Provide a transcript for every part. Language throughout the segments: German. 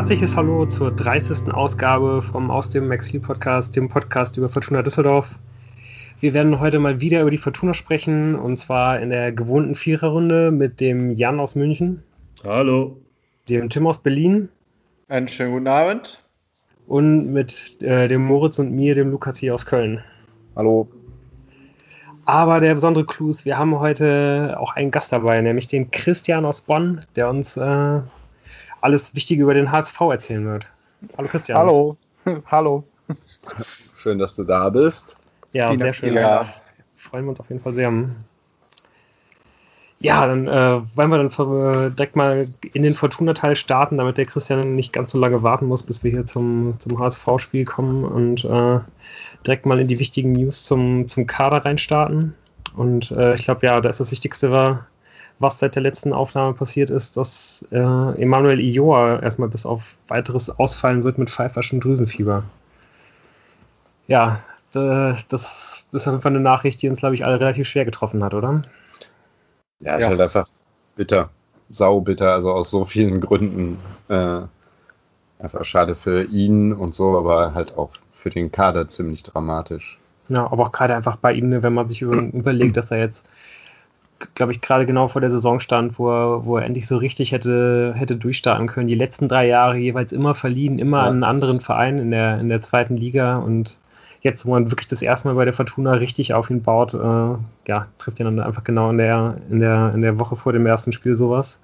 herzliches Hallo zur 30. Ausgabe vom Aus dem Exil Podcast, dem Podcast über Fortuna Düsseldorf. Wir werden heute mal wieder über die Fortuna sprechen und zwar in der gewohnten Viererrunde mit dem Jan aus München. Hallo. Dem Tim aus Berlin. Einen schönen guten Abend. Und mit äh, dem Moritz und mir, dem Lukas hier aus Köln. Hallo. Aber der besondere Clou ist, wir haben heute auch einen Gast dabei, nämlich den Christian aus Bonn, der uns äh, alles Wichtige über den HSV erzählen wird. Hallo Christian. Hallo. Hallo. Schön, dass du da bist. Ja, Vielen sehr schön. Ja. Freuen wir uns auf jeden Fall sehr. Ja, dann äh, wollen wir dann äh, direkt mal in den Fortuna-Teil starten, damit der Christian nicht ganz so lange warten muss, bis wir hier zum, zum HSV-Spiel kommen und äh, direkt mal in die wichtigen News zum, zum Kader reinstarten. Und äh, ich glaube, ja, da ist das Wichtigste war, was seit der letzten Aufnahme passiert ist, dass äh, Emanuel Ioa erstmal bis auf weiteres ausfallen wird mit pfeiferschem Drüsenfieber. Ja, das, das ist einfach eine Nachricht, die uns, glaube ich, alle relativ schwer getroffen hat, oder? Ja, ist ja. halt einfach bitter. Sau bitter, also aus so vielen Gründen. Äh, einfach schade für ihn und so, aber halt auch für den Kader ziemlich dramatisch. Ja, aber auch gerade einfach bei ihm, ne, wenn man sich überlegt, dass er jetzt, glaube ich, gerade genau vor der Saison stand, wo er, wo er endlich so richtig hätte, hätte durchstarten können. Die letzten drei Jahre jeweils immer verliehen, immer ja. an einen anderen Verein in der, in der zweiten Liga und jetzt, wo man wirklich das erste Mal bei der Fortuna richtig auf ihn baut, äh, ja, trifft ihn dann einfach genau in der, in, der, in der Woche vor dem ersten Spiel sowas.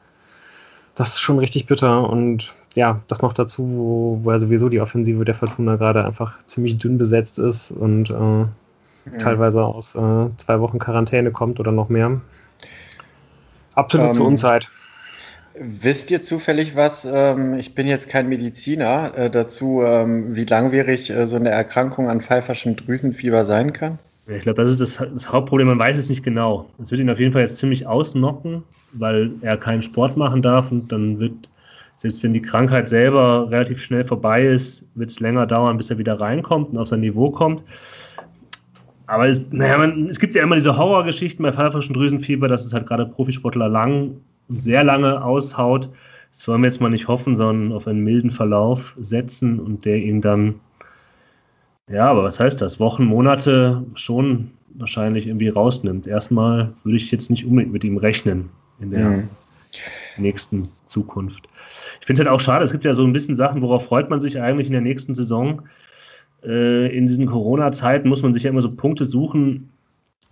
Das ist schon richtig bitter und ja, das noch dazu, wo, wo ja sowieso die Offensive der Fortuna gerade einfach ziemlich dünn besetzt ist und äh, teilweise aus äh, zwei Wochen Quarantäne kommt oder noch mehr. Absolut um, zur ähm, Unzeit. Wisst ihr zufällig was? Ähm, ich bin jetzt kein Mediziner äh, dazu, ähm, wie langwierig äh, so eine Erkrankung an pfeiferschem Drüsenfieber sein kann? Ich glaube, das ist das, das, Hauptproblem. Man weiß es nicht genau. Es wird ihn auf jeden Fall jetzt ziemlich ausnocken, weil er keinen Sport machen darf und dann wird, selbst wenn die Krankheit selber relativ schnell vorbei ist, wird es länger dauern, bis er wieder reinkommt und auf sein Niveau kommt. Aber es, naja, man, es gibt ja immer diese Horrorgeschichten bei pfeiferschen Drüsenfieber, dass es halt gerade Profisportler lang sehr lange aushaut. Das wollen wir jetzt mal nicht hoffen, sondern auf einen milden Verlauf setzen und der ihn dann, ja, aber was heißt das? Wochen, Monate schon wahrscheinlich irgendwie rausnimmt. Erstmal würde ich jetzt nicht unbedingt mit ihm rechnen in der mhm. nächsten Zukunft. Ich finde es halt auch schade, es gibt ja so ein bisschen Sachen, worauf freut man sich eigentlich in der nächsten Saison. Äh, in diesen Corona-Zeiten muss man sich ja immer so Punkte suchen,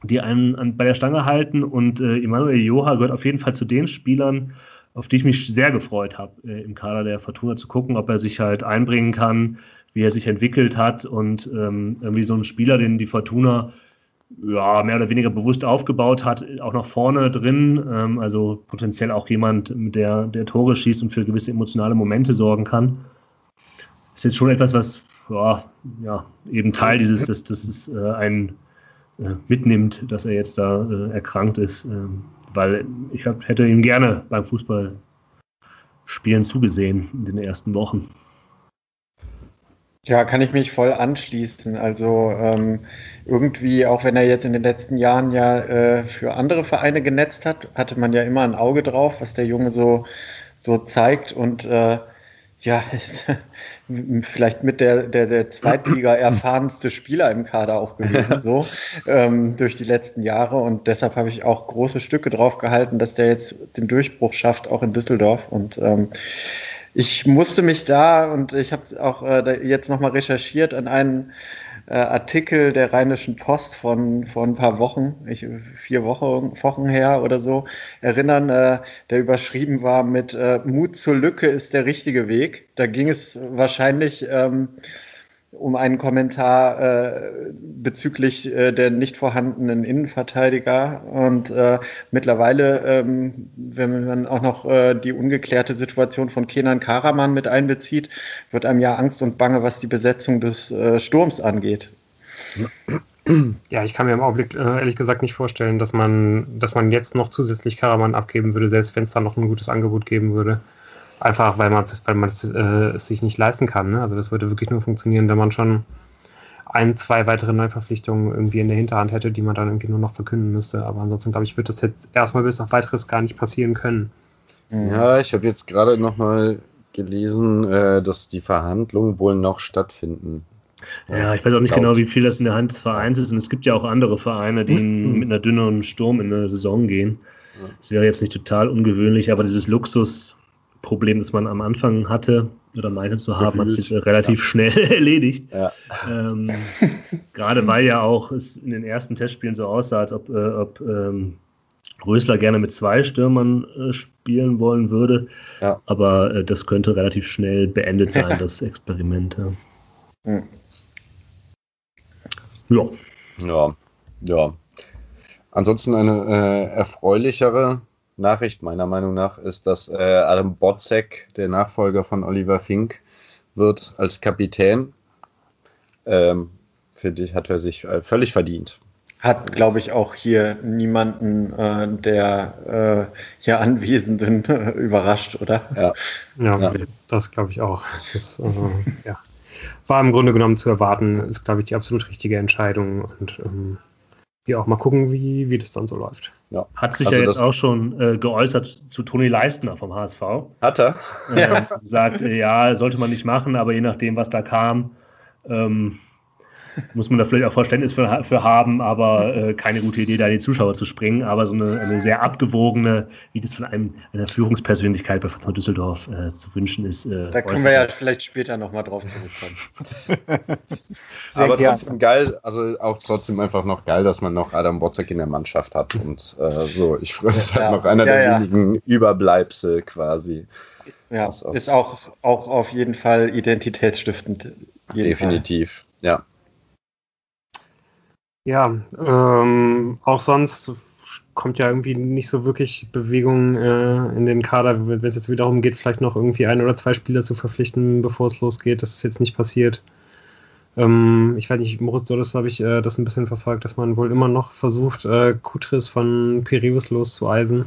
die einen an, bei der Stange halten. Und äh, Emanuel Joha gehört auf jeden Fall zu den Spielern, auf die ich mich sehr gefreut habe, äh, im Kader der Fortuna zu gucken, ob er sich halt einbringen kann, wie er sich entwickelt hat und ähm, irgendwie so ein Spieler, den die Fortuna ja, mehr oder weniger bewusst aufgebaut hat, auch nach vorne drin. Ähm, also potenziell auch jemand, der, der Tore schießt und für gewisse emotionale Momente sorgen kann. Ist jetzt schon etwas, was ja, ja eben Teil dieses, das, das ist äh, ein äh, mitnimmt, dass er jetzt da äh, erkrankt ist, ähm, weil ich hab, hätte ihm gerne beim Fußballspielen zugesehen in den ersten Wochen. Ja, kann ich mich voll anschließen. Also ähm, irgendwie, auch wenn er jetzt in den letzten Jahren ja äh, für andere Vereine genetzt hat, hatte man ja immer ein Auge drauf, was der Junge so, so zeigt. Und äh, ja, vielleicht mit der, der, der Zweitliga erfahrenste Spieler im Kader auch gewesen, so ähm, durch die letzten Jahre. Und deshalb habe ich auch große Stücke drauf gehalten, dass der jetzt den Durchbruch schafft, auch in Düsseldorf. Und ähm, ich musste mich da, und ich habe auch äh, jetzt nochmal recherchiert, an einen äh, Artikel der Rheinischen Post von vor ein paar Wochen, ich, vier Wochen, Wochen her oder so, erinnern, äh, der überschrieben war mit äh, Mut zur Lücke ist der richtige Weg. Da ging es wahrscheinlich ähm, um einen Kommentar äh, bezüglich äh, der nicht vorhandenen Innenverteidiger. Und äh, mittlerweile, ähm, wenn man auch noch äh, die ungeklärte Situation von Kenan Karaman mit einbezieht, wird einem ja Angst und Bange, was die Besetzung des äh, Sturms angeht. Ja, ich kann mir im Augenblick äh, ehrlich gesagt nicht vorstellen, dass man, dass man jetzt noch zusätzlich Karaman abgeben würde, selbst wenn es da noch ein gutes Angebot geben würde. Einfach weil man es weil äh, sich nicht leisten kann. Ne? Also das würde wirklich nur funktionieren, wenn man schon ein, zwei weitere Neuverpflichtungen irgendwie in der Hinterhand hätte, die man dann irgendwie nur noch verkünden müsste. Aber ansonsten, glaube ich, wird das jetzt erstmal bis auf weiteres gar nicht passieren können. Ja, ich habe jetzt gerade nochmal gelesen, äh, dass die Verhandlungen wohl noch stattfinden. Ja, ich weiß auch nicht genau, wie viel das in der Hand des Vereins ist. Und es gibt ja auch andere Vereine, die mit einer dünneren Sturm in eine Saison gehen. Das wäre jetzt nicht total ungewöhnlich, aber dieses Luxusproblem, das man am Anfang hatte oder meinte zu haben, hat sich relativ ja. schnell erledigt. Ja. Ähm, gerade weil ja auch es in den ersten Testspielen so aussah, als ob, äh, ob ähm, Rösler gerne mit zwei Stürmern äh, spielen wollen würde. Ja. Aber äh, das könnte relativ schnell beendet sein, das Experiment. Ja. Hm. Ja. Ja, ja. Ansonsten eine äh, erfreulichere Nachricht meiner Meinung nach ist, dass äh, Adam Botzek, der Nachfolger von Oliver Fink, wird als Kapitän. Ähm, Finde ich, hat er sich äh, völlig verdient. Hat, glaube ich, auch hier niemanden äh, der äh, hier Anwesenden überrascht, oder? Ja, ja, ja. das glaube ich auch. Das, also, ja war im Grunde genommen zu erwarten, ist, glaube ich, die absolut richtige Entscheidung und ähm, ja, auch mal gucken, wie, wie das dann so läuft. Ja. Hat sich also ja jetzt auch schon äh, geäußert zu Toni Leistner vom HSV. Hat er? Äh, ja. Sagt, äh, ja, sollte man nicht machen, aber je nachdem, was da kam, ähm, muss man da vielleicht auch Verständnis für, für haben, aber äh, keine gute Idee, da in die Zuschauer zu springen. Aber so eine, eine sehr abgewogene, wie das von einem, einer Führungspersönlichkeit bei Fortuna Düsseldorf äh, zu wünschen ist. Äh, da können wir ja vielleicht später nochmal drauf zurückkommen. aber trotzdem geil, also auch trotzdem einfach noch geil, dass man noch Adam Botzek in der Mannschaft hat. Und äh, so, ich freue mich halt noch einer ja, der ja. wenigen Überbleibsel quasi. Ja, ist auch, auch auf jeden Fall identitätsstiftend. Definitiv, Fall. ja. Ja, ähm, auch sonst kommt ja irgendwie nicht so wirklich Bewegung äh, in den Kader, wenn es jetzt wieder darum geht, vielleicht noch irgendwie ein oder zwei Spieler zu verpflichten, bevor es losgeht. Das ist jetzt nicht passiert. Ähm, ich weiß nicht, Moritz Doris habe ich äh, das ein bisschen verfolgt, dass man wohl immer noch versucht, äh, Kutris von Pirius loszueisen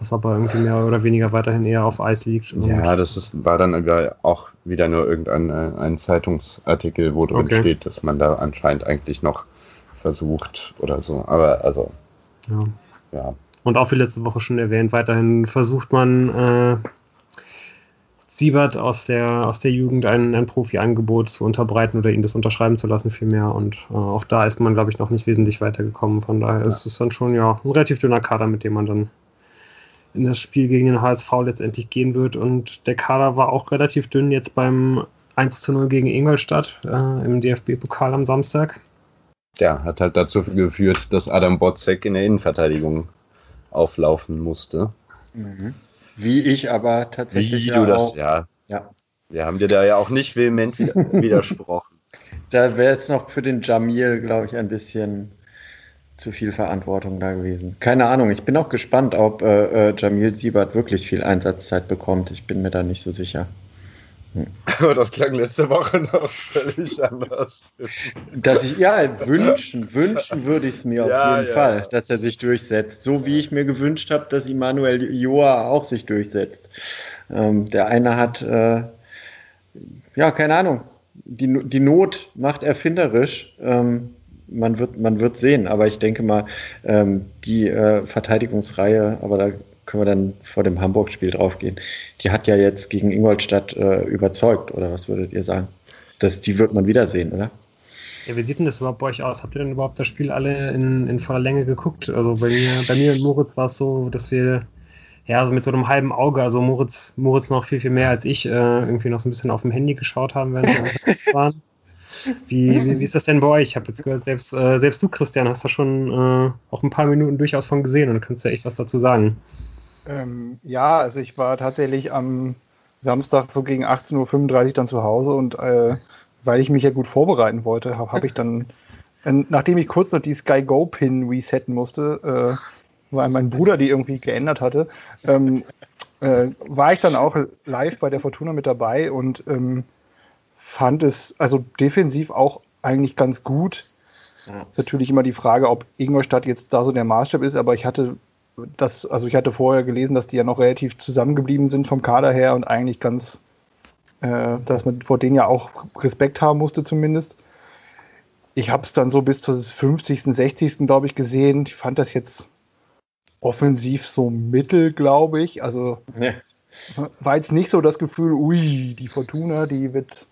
was aber irgendwie mehr oder weniger weiterhin eher auf Eis liegt. ja, das ist, war dann auch wieder nur irgendein äh, ein Zeitungsartikel, wo drin okay. steht, dass man da anscheinend eigentlich noch versucht oder so. Aber also. Ja. ja. Und auch wie letzte Woche schon erwähnt, weiterhin versucht man äh, Siebert aus der, aus der Jugend ein, ein Profi-Angebot zu unterbreiten oder ihn das unterschreiben zu lassen, vielmehr. Und äh, auch da ist man, glaube ich, noch nicht wesentlich weitergekommen. Von daher ja. ist es dann schon ja ein relativ dünner Kader, mit dem man dann in das Spiel gegen den HSV letztendlich gehen wird. Und der Kader war auch relativ dünn jetzt beim 1 zu 0 gegen Ingolstadt äh, im DFB-Pokal am Samstag ja, hat halt dazu geführt, dass Adam Botzek in der Innenverteidigung auflaufen musste. Mhm. Wie ich aber tatsächlich. Wie du das, ja. ja. Wir haben dir da ja auch nicht vehement widersprochen. Da wäre es noch für den Jamil, glaube ich, ein bisschen zu viel Verantwortung da gewesen. Keine Ahnung, ich bin auch gespannt, ob äh, äh Jamil Siebert wirklich viel Einsatzzeit bekommt. Ich bin mir da nicht so sicher. Aber das klang letzte Woche noch völlig anders. Dass ich, ja, wünschen, wünschen würde ich es mir ja, auf jeden ja, Fall, dass er sich durchsetzt. So wie ich mir gewünscht habe, dass Immanuel Joa auch sich durchsetzt. Ähm, der eine hat, äh, ja, keine Ahnung, die, die Not macht erfinderisch. Ähm, man wird, man wird sehen, aber ich denke mal, ähm, die äh, Verteidigungsreihe, aber da können wir dann vor dem Hamburg-Spiel draufgehen. Die hat ja jetzt gegen Ingolstadt äh, überzeugt, oder was würdet ihr sagen? Das, die wird man wiedersehen, oder? Ja, wie sieht denn das überhaupt bei euch aus? Habt ihr denn überhaupt das Spiel alle in, in voller Länge geguckt? Also bei mir, bei mir und Moritz war es so, dass wir ja, so mit so einem halben Auge, also Moritz, Moritz noch viel, viel mehr als ich, äh, irgendwie noch so ein bisschen auf dem Handy geschaut haben, während wir waren. Wie, wie, wie, ist das denn bei euch? Ich habe jetzt gehört, selbst, äh, selbst du, Christian, hast da schon äh, auch ein paar Minuten durchaus von gesehen und kannst ja echt was dazu sagen. Ähm, ja, also ich war tatsächlich am Samstag so gegen 18.35 Uhr dann zu Hause und äh, weil ich mich ja gut vorbereiten wollte, habe hab ich dann, äh, nachdem ich kurz noch die Sky Go Pin resetten musste, äh, weil mein Bruder die irgendwie geändert hatte, ähm, äh, war ich dann auch live bei der Fortuna mit dabei und ähm, fand es also defensiv auch eigentlich ganz gut. Ja. Natürlich immer die Frage, ob Ingolstadt jetzt da so der Maßstab ist, aber ich hatte das, also ich hatte vorher gelesen, dass die ja noch relativ zusammengeblieben sind vom Kader her und eigentlich ganz, äh, dass man vor denen ja auch Respekt haben musste zumindest. Ich habe es dann so bis zur 50., 60. glaube ich gesehen. Ich fand das jetzt offensiv so mittel, glaube ich. Also ja. war jetzt nicht so das Gefühl, ui, die Fortuna, die wird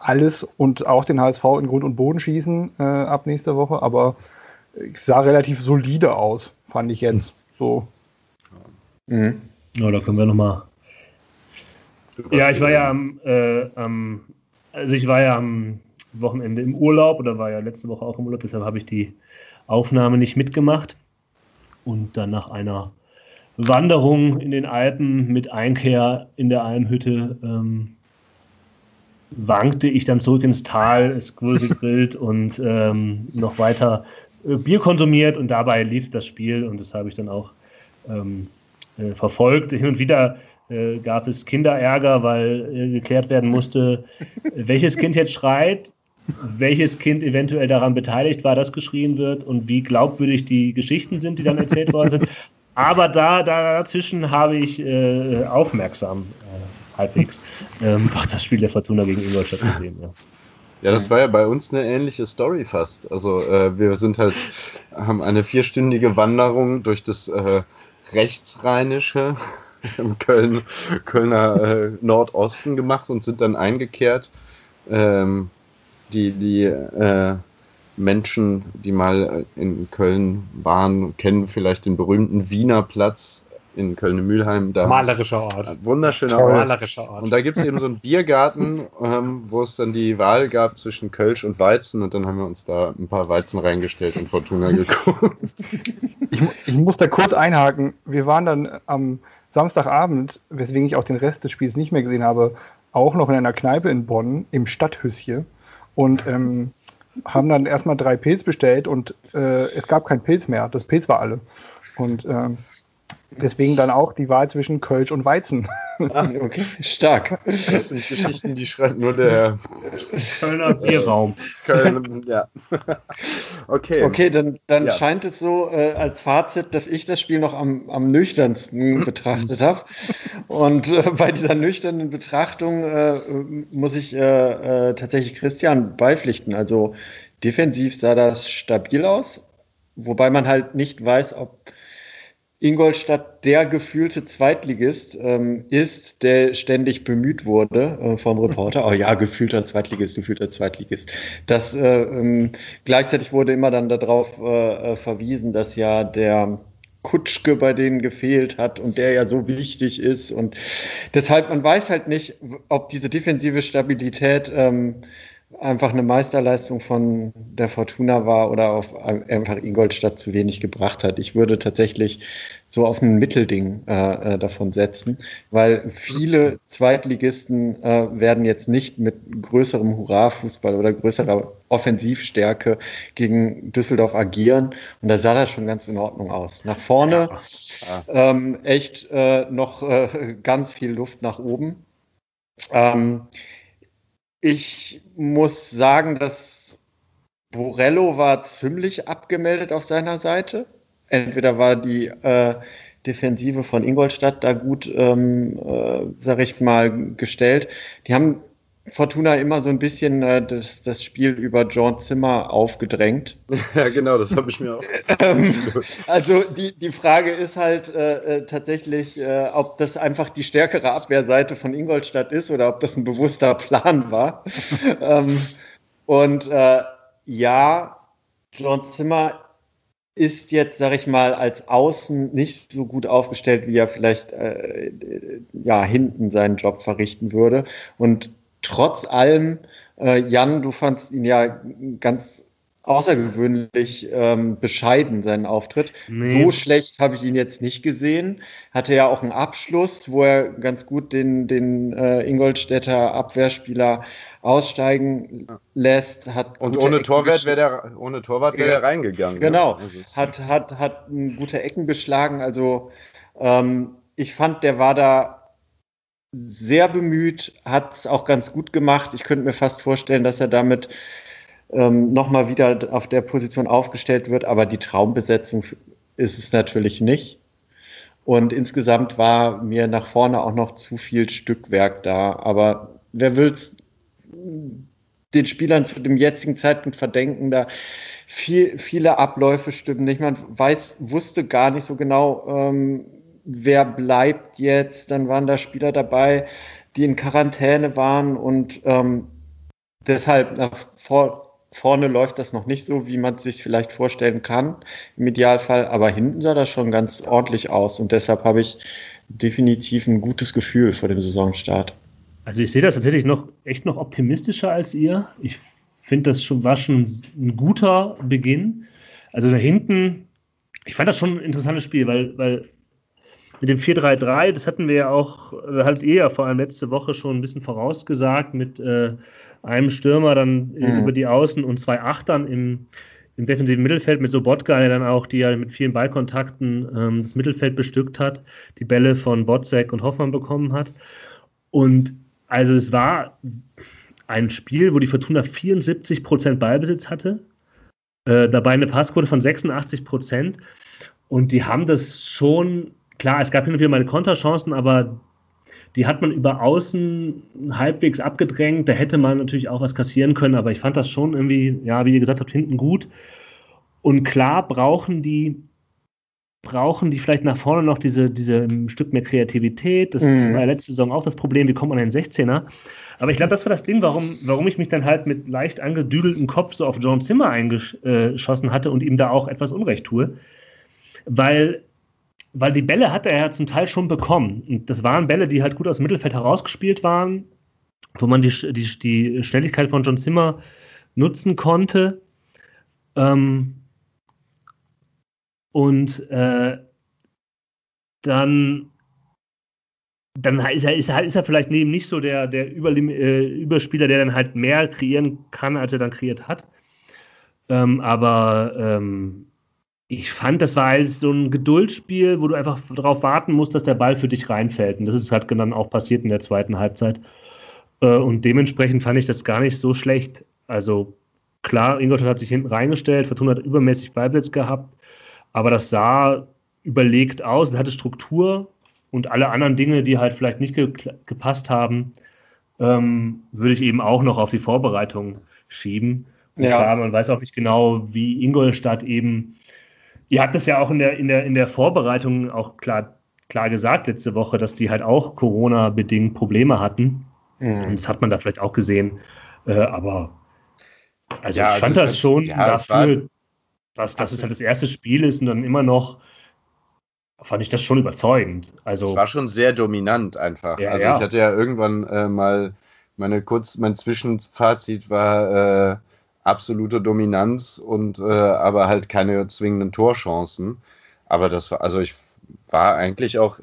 alles und auch den HSV in Grund und Boden schießen äh, ab nächster Woche, aber es sah relativ solide aus, fand ich jetzt so. Mhm. Ja, da können wir nochmal. Ja, ich war ja am, äh, am, also ich war ja am Wochenende im Urlaub oder war ja letzte Woche auch im Urlaub, deshalb habe ich die Aufnahme nicht mitgemacht. Und dann nach einer Wanderung in den Alpen mit Einkehr in der Almhütte ähm, wankte ich dann zurück ins Tal, es wurde gegrillt und ähm, noch weiter Bier konsumiert und dabei lief das Spiel und das habe ich dann auch ähm, äh, verfolgt. Hin und wieder äh, gab es Kinderärger, weil äh, geklärt werden musste, welches Kind jetzt schreit, welches Kind eventuell daran beteiligt war, dass geschrien wird und wie glaubwürdig die Geschichten sind, die dann erzählt worden sind. Aber da, dazwischen habe ich äh, aufmerksam äh, halbwegs ähm, doch das Spiel der Fortuna gegen Ingolstadt gesehen. Ja. Ja, das war ja bei uns eine ähnliche Story fast. Also äh, wir sind halt, haben eine vierstündige Wanderung durch das äh, rechtsrheinische im Köln, Kölner äh, Nordosten gemacht und sind dann eingekehrt. Ähm, die die äh, Menschen, die mal in Köln waren, kennen vielleicht den berühmten Wiener Platz in Köln-Mühlheim. Malerischer Ort. Wunderschöner Ort. Malerischer Ort. Und da gibt es eben so einen Biergarten, ähm, wo es dann die Wahl gab zwischen Kölsch und Weizen. Und dann haben wir uns da ein paar Weizen reingestellt und Fortuna geguckt. Ich, ich muss da kurz einhaken. Wir waren dann am Samstagabend, weswegen ich auch den Rest des Spiels nicht mehr gesehen habe, auch noch in einer Kneipe in Bonn im Stadthüsschen und ähm, haben dann erstmal drei Pilz bestellt und äh, es gab kein Pilz mehr. Das Pilz war alle. Und ähm, deswegen dann auch die Wahl zwischen Kölsch und Weizen. Ah, okay, stark. Das sind Geschichten, die schreibt nur der Kölner Bierraum. Köln, ja. Okay. Okay, dann, dann ja. scheint es so äh, als Fazit, dass ich das Spiel noch am, am nüchternsten betrachtet habe. Und äh, bei dieser nüchternen Betrachtung äh, muss ich äh, äh, tatsächlich Christian beipflichten. Also defensiv sah das stabil aus, wobei man halt nicht weiß, ob Ingolstadt der gefühlte Zweitligist ähm, ist, der ständig bemüht wurde äh, vom Reporter. Oh ja, gefühlter Zweitligist, gefühlter Zweitligist. Das äh, ähm, gleichzeitig wurde immer dann darauf äh, äh, verwiesen, dass ja der Kutschke bei denen gefehlt hat und der ja so wichtig ist. Und deshalb, man weiß halt nicht, ob diese defensive Stabilität ähm, einfach eine Meisterleistung von der Fortuna war oder auf einfach Ingolstadt zu wenig gebracht hat. Ich würde tatsächlich so auf ein Mittelding äh, äh, davon setzen, weil viele Zweitligisten äh, werden jetzt nicht mit größerem Hurra-Fußball oder größerer Offensivstärke gegen Düsseldorf agieren. Und da sah das schon ganz in Ordnung aus. Nach vorne ähm, echt äh, noch äh, ganz viel Luft nach oben. Ähm, ich muss sagen, dass Borello war ziemlich abgemeldet auf seiner Seite. Entweder war die äh, Defensive von Ingolstadt da gut, ähm, äh, sag ich mal, gestellt. Die haben Fortuna immer so ein bisschen äh, das, das Spiel über John Zimmer aufgedrängt. Ja, genau, das habe ich mir auch. ähm, also die, die Frage ist halt äh, äh, tatsächlich, äh, ob das einfach die stärkere Abwehrseite von Ingolstadt ist oder ob das ein bewusster Plan war. ähm, und äh, ja, John Zimmer ist jetzt, sag ich mal, als Außen nicht so gut aufgestellt, wie er vielleicht äh, ja hinten seinen Job verrichten würde. Und trotz allem, äh, Jan, du fandst ihn ja ganz außergewöhnlich ähm, bescheiden, seinen Auftritt. Nee. So schlecht habe ich ihn jetzt nicht gesehen. Hatte ja auch einen Abschluss, wo er ganz gut den, den äh, Ingolstädter Abwehrspieler aussteigen lässt. Hat Und ohne Torwart wäre der, ohne Torwart wäre er reingegangen. Ne? Genau. Ne? Also hat, hat, hat gute Ecken beschlagen. Also ähm, ich fand, der war da sehr bemüht, hat es auch ganz gut gemacht. Ich könnte mir fast vorstellen, dass er damit ähm, nochmal wieder auf der Position aufgestellt wird, aber die Traumbesetzung ist es natürlich nicht. Und insgesamt war mir nach vorne auch noch zu viel Stückwerk da. Aber wer will es den Spielern zu dem jetzigen Zeitpunkt verdenken, da viel, viele Abläufe stimmen nicht. Man weiß, wusste gar nicht so genau, ähm, wer bleibt jetzt? Dann waren da Spieler dabei, die in Quarantäne waren und ähm, deshalb nach vor, vorne läuft das noch nicht so, wie man es sich vielleicht vorstellen kann im Idealfall, aber hinten sah das schon ganz ordentlich aus und deshalb habe ich definitiv ein gutes Gefühl vor dem Saisonstart. Also ich sehe das tatsächlich noch echt noch optimistischer als ihr. Ich finde, das schon, war schon ein guter Beginn. Also da hinten, ich fand das schon ein interessantes Spiel, weil, weil mit dem 4-3-3, das hatten wir ja auch äh, halt eher vor allem letzte Woche schon ein bisschen vorausgesagt, mit äh, einem Stürmer dann mhm. über die Außen und zwei Achtern im, im defensiven Mittelfeld mit Sobotka, der dann auch, die ja mit vielen Ballkontakten ähm, das Mittelfeld bestückt hat, die Bälle von Botzek und Hoffmann bekommen hat. Und also es war ein Spiel, wo die Fortuna 74 Prozent Ballbesitz hatte, äh, dabei eine Passquote von 86 Prozent. Und die haben das schon, klar, es gab hin und wieder mal Konterchancen, aber die hat man über außen halbwegs abgedrängt. Da hätte man natürlich auch was kassieren können, aber ich fand das schon irgendwie, ja, wie ihr gesagt habt, hinten gut. Und klar brauchen die brauchen die vielleicht nach vorne noch diese, diese ein Stück mehr Kreativität. Das mhm. war ja letzte Saison auch das Problem, wie kommt man an den 16er? Aber ich glaube, das war das Ding, warum, warum ich mich dann halt mit leicht angedüdeltem Kopf so auf John Zimmer eingeschossen hatte und ihm da auch etwas Unrecht tue. Weil, weil die Bälle hatte er ja zum Teil schon bekommen. Und das waren Bälle, die halt gut aus dem Mittelfeld herausgespielt waren, wo man die, die, die Schnelligkeit von John Zimmer nutzen konnte. Ähm, und äh, dann, dann ist er, ist, er, ist er vielleicht neben nicht so der, der Überlim äh, Überspieler, der dann halt mehr kreieren kann, als er dann kreiert hat. Ähm, aber ähm, ich fand, das war halt so ein Geduldsspiel, wo du einfach darauf warten musst, dass der Ball für dich reinfällt. Und das ist halt dann auch passiert in der zweiten Halbzeit. Äh, und dementsprechend fand ich das gar nicht so schlecht. Also klar, Ingolstadt hat sich hinten reingestellt, Fortuna hat übermäßig Ballblitz gehabt. Aber das sah überlegt aus, es hatte Struktur und alle anderen Dinge, die halt vielleicht nicht ge gepasst haben, ähm, würde ich eben auch noch auf die Vorbereitung schieben. Und ja. klar, man weiß auch nicht genau, wie Ingolstadt eben, ihr habt das ja auch in der, in der, in der Vorbereitung auch klar, klar gesagt letzte Woche, dass die halt auch Corona-bedingt Probleme hatten. Mhm. Das hat man da vielleicht auch gesehen. Äh, aber also ja, ich fand also das schon ja, dafür, dass, dass es halt das erste Spiel ist und dann immer noch fand ich das schon überzeugend. Also es war schon sehr dominant einfach. Ja, also ja. ich hatte ja irgendwann äh, mal meine kurz mein Zwischenfazit war äh, absolute Dominanz und äh, aber halt keine zwingenden Torchancen. Aber das war also ich war eigentlich auch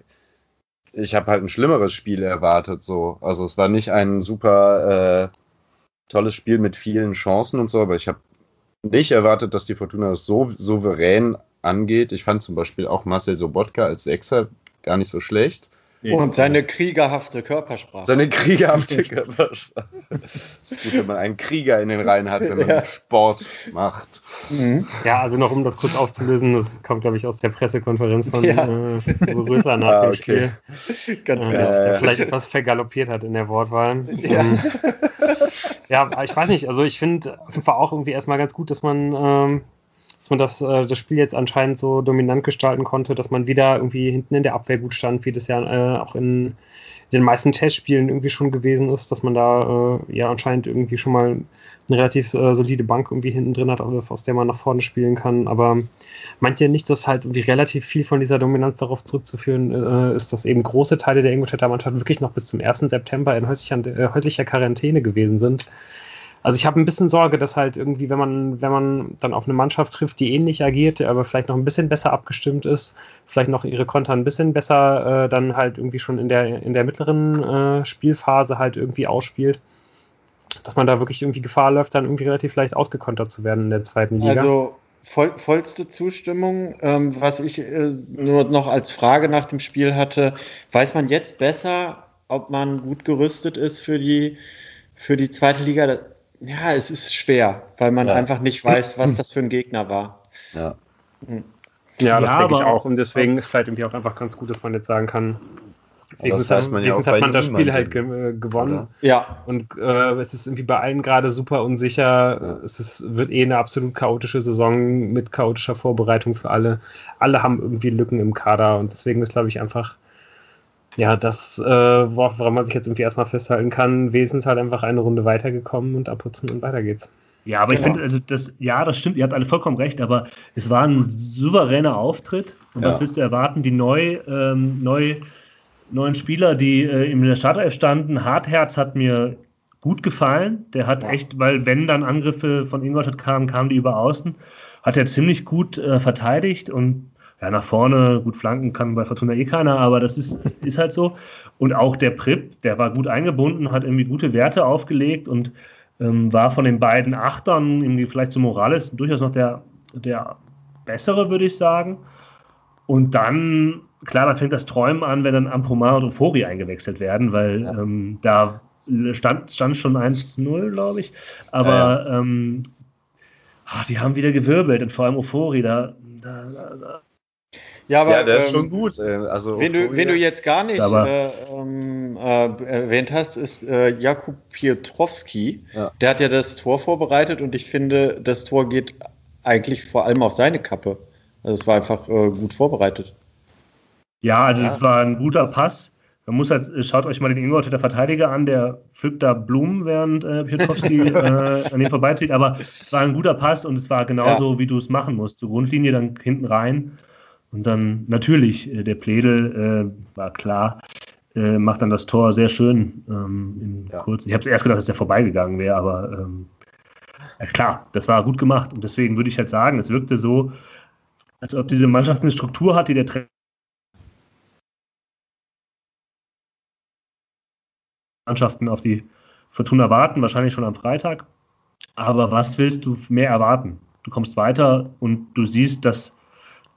ich habe halt ein schlimmeres Spiel erwartet so. Also es war nicht ein super äh, tolles Spiel mit vielen Chancen und so, aber ich habe nicht erwartet, dass die Fortuna das so souverän angeht. Ich fand zum Beispiel auch Marcel Sobotka als Sechser gar nicht so schlecht. Und seine kriegerhafte Körpersprache. Seine kriegerhafte Körpersprache. Es ist gut, wenn man einen Krieger in den Reihen hat, wenn man ja. Sport macht. Mhm. Ja, also noch um das kurz aufzulösen, das kommt, glaube ich, aus der Pressekonferenz von ja. äh, Rösler nach ah, dem okay. Spiel. Ganz äh, geil. Dass der vielleicht etwas vergaloppiert hat in der Wortwahl. Ja, ähm, ja ich weiß nicht, also ich finde auch irgendwie erstmal ganz gut, dass man ähm, dass man das, äh, das Spiel jetzt anscheinend so dominant gestalten konnte, dass man wieder irgendwie hinten in der Abwehr gut stand, wie das ja äh, auch in den meisten Testspielen irgendwie schon gewesen ist, dass man da äh, ja anscheinend irgendwie schon mal eine relativ äh, solide Bank irgendwie hinten drin hat, aus der man nach vorne spielen kann. Aber meint ihr nicht, dass halt irgendwie relativ viel von dieser Dominanz darauf zurückzuführen äh, ist, dass eben große Teile der Ingolstädter Mannschaft wirklich noch bis zum 1. September in häuslicher, äh, häuslicher Quarantäne gewesen sind? Also ich habe ein bisschen Sorge, dass halt irgendwie, wenn man, wenn man dann auf eine Mannschaft trifft, die ähnlich agiert, aber vielleicht noch ein bisschen besser abgestimmt ist, vielleicht noch ihre Konter ein bisschen besser äh, dann halt irgendwie schon in der, in der mittleren äh, Spielphase halt irgendwie ausspielt, dass man da wirklich irgendwie Gefahr läuft, dann irgendwie relativ leicht ausgekontert zu werden in der zweiten Liga. Also voll, vollste Zustimmung. Ähm, was ich äh, nur noch als Frage nach dem Spiel hatte, weiß man jetzt besser, ob man gut gerüstet ist für die, für die zweite Liga? Ja, es ist schwer, weil man ja. einfach nicht weiß, was das für ein Gegner war. Ja, hm. ja das ja, denke ich auch. Und deswegen ist vielleicht irgendwie auch einfach ganz gut, dass man jetzt sagen kann, das weiß man ja hat man das Spiel halt ge äh, gewonnen. Oder? Ja. Und äh, es ist irgendwie bei allen gerade super unsicher. Es ist, wird eh eine absolut chaotische Saison mit chaotischer Vorbereitung für alle. Alle haben irgendwie Lücken im Kader und deswegen ist, glaube ich, einfach ja, das, äh, woran man sich jetzt irgendwie erstmal festhalten kann, wenigstens halt einfach eine Runde weitergekommen und abputzen und weiter geht's. Ja, aber genau. ich finde, also das, ja, das stimmt, ihr habt alle vollkommen recht, aber es war ein souveräner Auftritt. Und ja. was willst du erwarten? Die neu, ähm, neu, neuen Spieler, die äh, in der Startelf standen, Hartherz hat mir gut gefallen. Der hat ja. echt, weil wenn dann Angriffe von Ingolstadt kamen, kamen die über außen, hat er ziemlich gut äh, verteidigt und ja, nach vorne, gut flanken kann bei Fortuna eh keiner, aber das ist, ist halt so. Und auch der Prip, der war gut eingebunden, hat irgendwie gute Werte aufgelegt und ähm, war von den beiden Achtern, irgendwie vielleicht zu Morales, durchaus noch der, der bessere, würde ich sagen. Und dann, klar, dann fängt das Träumen an, wenn dann Ampomar und Euphorie eingewechselt werden, weil ja. ähm, da stand, stand schon 1-0, glaube ich. Aber ja, ja. Ähm, ach, die haben wieder gewirbelt und vor allem Euphorie, da, da, da ja, aber ja, der ist ähm, schon gut. Äh, also wen, du, wen du jetzt gar nicht äh, ähm, äh, erwähnt hast, ist äh, Jakub Pietrowski. Ja. Der hat ja das Tor vorbereitet und ich finde, das Tor geht eigentlich vor allem auf seine Kappe. Also es war einfach äh, gut vorbereitet. Ja, also es war ein guter Pass. Man muss halt, schaut euch mal den Ingolstädter Verteidiger an, der pflückt da Blumen, während äh, Piotrowski äh, an ihm vorbeizieht. Aber es war ein guter Pass und es war genauso, ja. wie du es machen musst. Zur Grundlinie, dann hinten rein. Und dann natürlich, äh, der Pledel äh, war klar, äh, macht dann das Tor sehr schön ähm, in ja. kurz. Ich habe erst gedacht, dass der vorbeigegangen wäre, aber ähm, ja, klar, das war gut gemacht. Und deswegen würde ich halt sagen, es wirkte so, als ob diese Mannschaft eine Struktur hat, die der Trainer Mannschaften auf die Fortuna warten, wahrscheinlich schon am Freitag. Aber was willst du mehr erwarten? Du kommst weiter und du siehst, dass,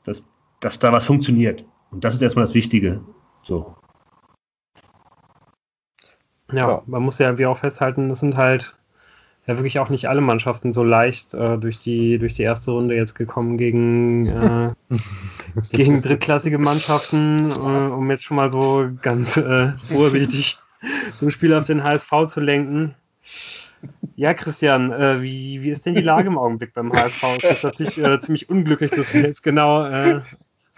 dass dass da was funktioniert. Und das ist erstmal das Wichtige. So. Ja, ja, man muss ja irgendwie auch festhalten, das sind halt ja wirklich auch nicht alle Mannschaften so leicht äh, durch, die, durch die erste Runde jetzt gekommen gegen, äh, gegen drittklassige Mannschaften, äh, um jetzt schon mal so ganz äh, vorsichtig zum Spiel auf den HSV zu lenken. Ja, Christian, äh, wie, wie ist denn die Lage im Augenblick beim HSV? Es ist natürlich äh, ziemlich unglücklich, dass wir jetzt genau äh,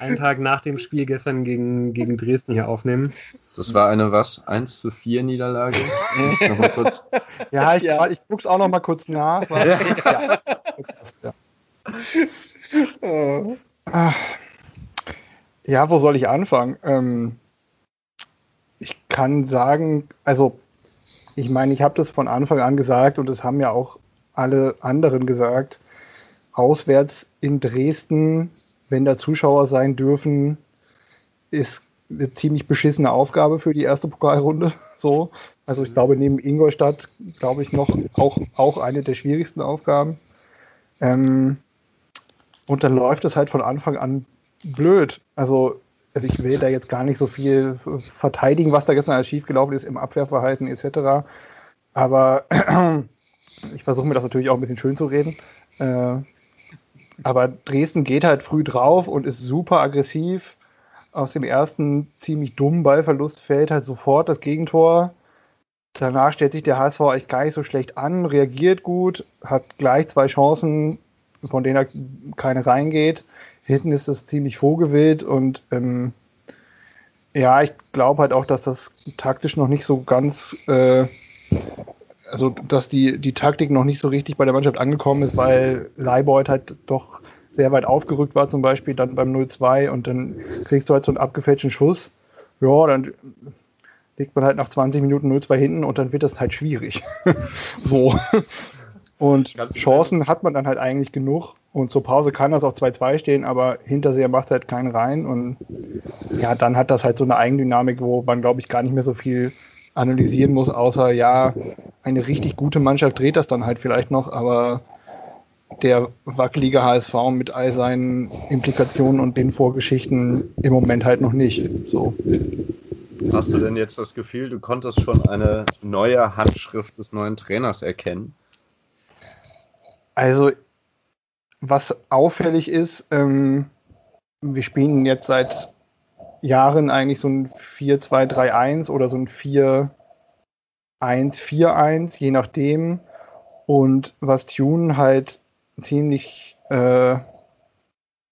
einen Tag nach dem Spiel gestern gegen, gegen Dresden hier aufnehmen. Das war eine was? 1 zu 4 Niederlage? Ich noch mal kurz. Ja, ich, ja. ich guck's auch noch mal kurz nach. Ja. Ja. ja. wo soll ich anfangen? Ähm, ich kann sagen, also ich meine, ich habe das von Anfang an gesagt und das haben ja auch alle anderen gesagt. Auswärts in Dresden wenn da Zuschauer sein dürfen, ist eine ziemlich beschissene Aufgabe für die erste Pokalrunde. So. Also ich glaube, neben Ingolstadt, glaube ich, noch auch, auch eine der schwierigsten Aufgaben. Ähm, und dann läuft es halt von Anfang an blöd. Also, also ich will da jetzt gar nicht so viel verteidigen, was da gestern alles schiefgelaufen ist im Abwehrverhalten etc. Aber ich versuche mir das natürlich auch ein bisschen schön zu reden. Äh, aber Dresden geht halt früh drauf und ist super aggressiv. Aus dem ersten ziemlich dummen Ballverlust fällt halt sofort das Gegentor. Danach stellt sich der HSV eigentlich gar nicht so schlecht an, reagiert gut, hat gleich zwei Chancen, von denen keine reingeht. Hinten ist es ziemlich vogelwild und ähm, ja, ich glaube halt auch, dass das taktisch noch nicht so ganz äh, also dass die, die Taktik noch nicht so richtig bei der Mannschaft angekommen ist, weil Leibold halt doch sehr weit aufgerückt war, zum Beispiel dann beim 0-2 und dann kriegst du halt so einen abgefälschten Schuss. Ja, dann legt man halt nach 20 Minuten 0-2 hinten und dann wird das halt schwierig. so. Und Ganz Chancen hat man dann halt eigentlich genug. Und zur Pause kann das auch 2-2 stehen, aber Hinterseher macht halt keinen rein. Und ja, dann hat das halt so eine Eigendynamik, wo man, glaube ich, gar nicht mehr so viel analysieren muss, außer ja, eine richtig gute Mannschaft dreht das dann halt vielleicht noch, aber der wackelige HSV mit all seinen Implikationen und den Vorgeschichten im Moment halt noch nicht. So. Hast du denn jetzt das Gefühl, du konntest schon eine neue Handschrift des neuen Trainers erkennen? Also, was auffällig ist, ähm, wir spielen jetzt seit Jahren eigentlich so ein 4-2-3-1 oder so ein 4-1-4-1, je nachdem. Und was Tune halt ziemlich äh,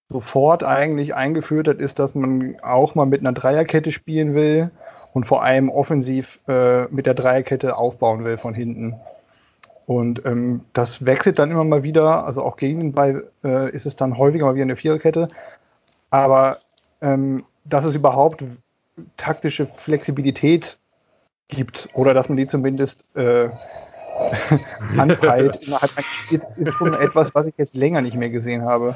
sofort eigentlich eingeführt hat, ist, dass man auch mal mit einer Dreierkette spielen will und vor allem offensiv äh, mit der Dreierkette aufbauen will von hinten. Und ähm, das wechselt dann immer mal wieder, also auch gegen den Ball äh, ist es dann häufiger mal wieder eine Viererkette. Aber ähm, dass es überhaupt taktische Flexibilität gibt oder dass man die zumindest äh, anpeilt innerhalb ist, ist schon etwas, was ich jetzt länger nicht mehr gesehen habe.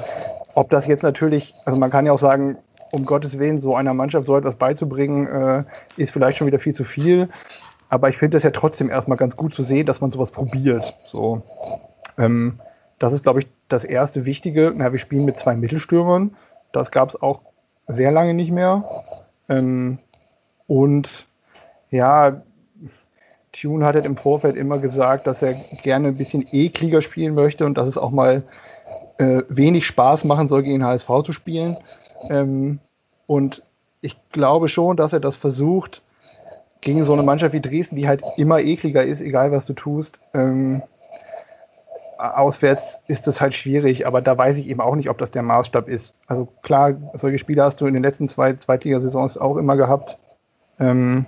Ob das jetzt natürlich, also man kann ja auch sagen, um Gottes Willen, so einer Mannschaft so etwas beizubringen, äh, ist vielleicht schon wieder viel zu viel. Aber ich finde es ja trotzdem erstmal ganz gut zu sehen, dass man sowas probiert. So. Ähm, das ist, glaube ich, das erste Wichtige. Na, wir spielen mit zwei Mittelstürmern. Das gab es auch sehr lange nicht mehr. Ähm, und ja, Tune hat halt im Vorfeld immer gesagt, dass er gerne ein bisschen ekliger spielen möchte und dass es auch mal äh, wenig Spaß machen soll, gegen HSV zu spielen. Ähm, und ich glaube schon, dass er das versucht, gegen so eine Mannschaft wie Dresden, die halt immer ekliger ist, egal was du tust. Ähm, auswärts ist das halt schwierig, aber da weiß ich eben auch nicht, ob das der Maßstab ist. Also klar, solche Spiele hast du in den letzten zwei Zweitligasaisons auch immer gehabt. Ähm,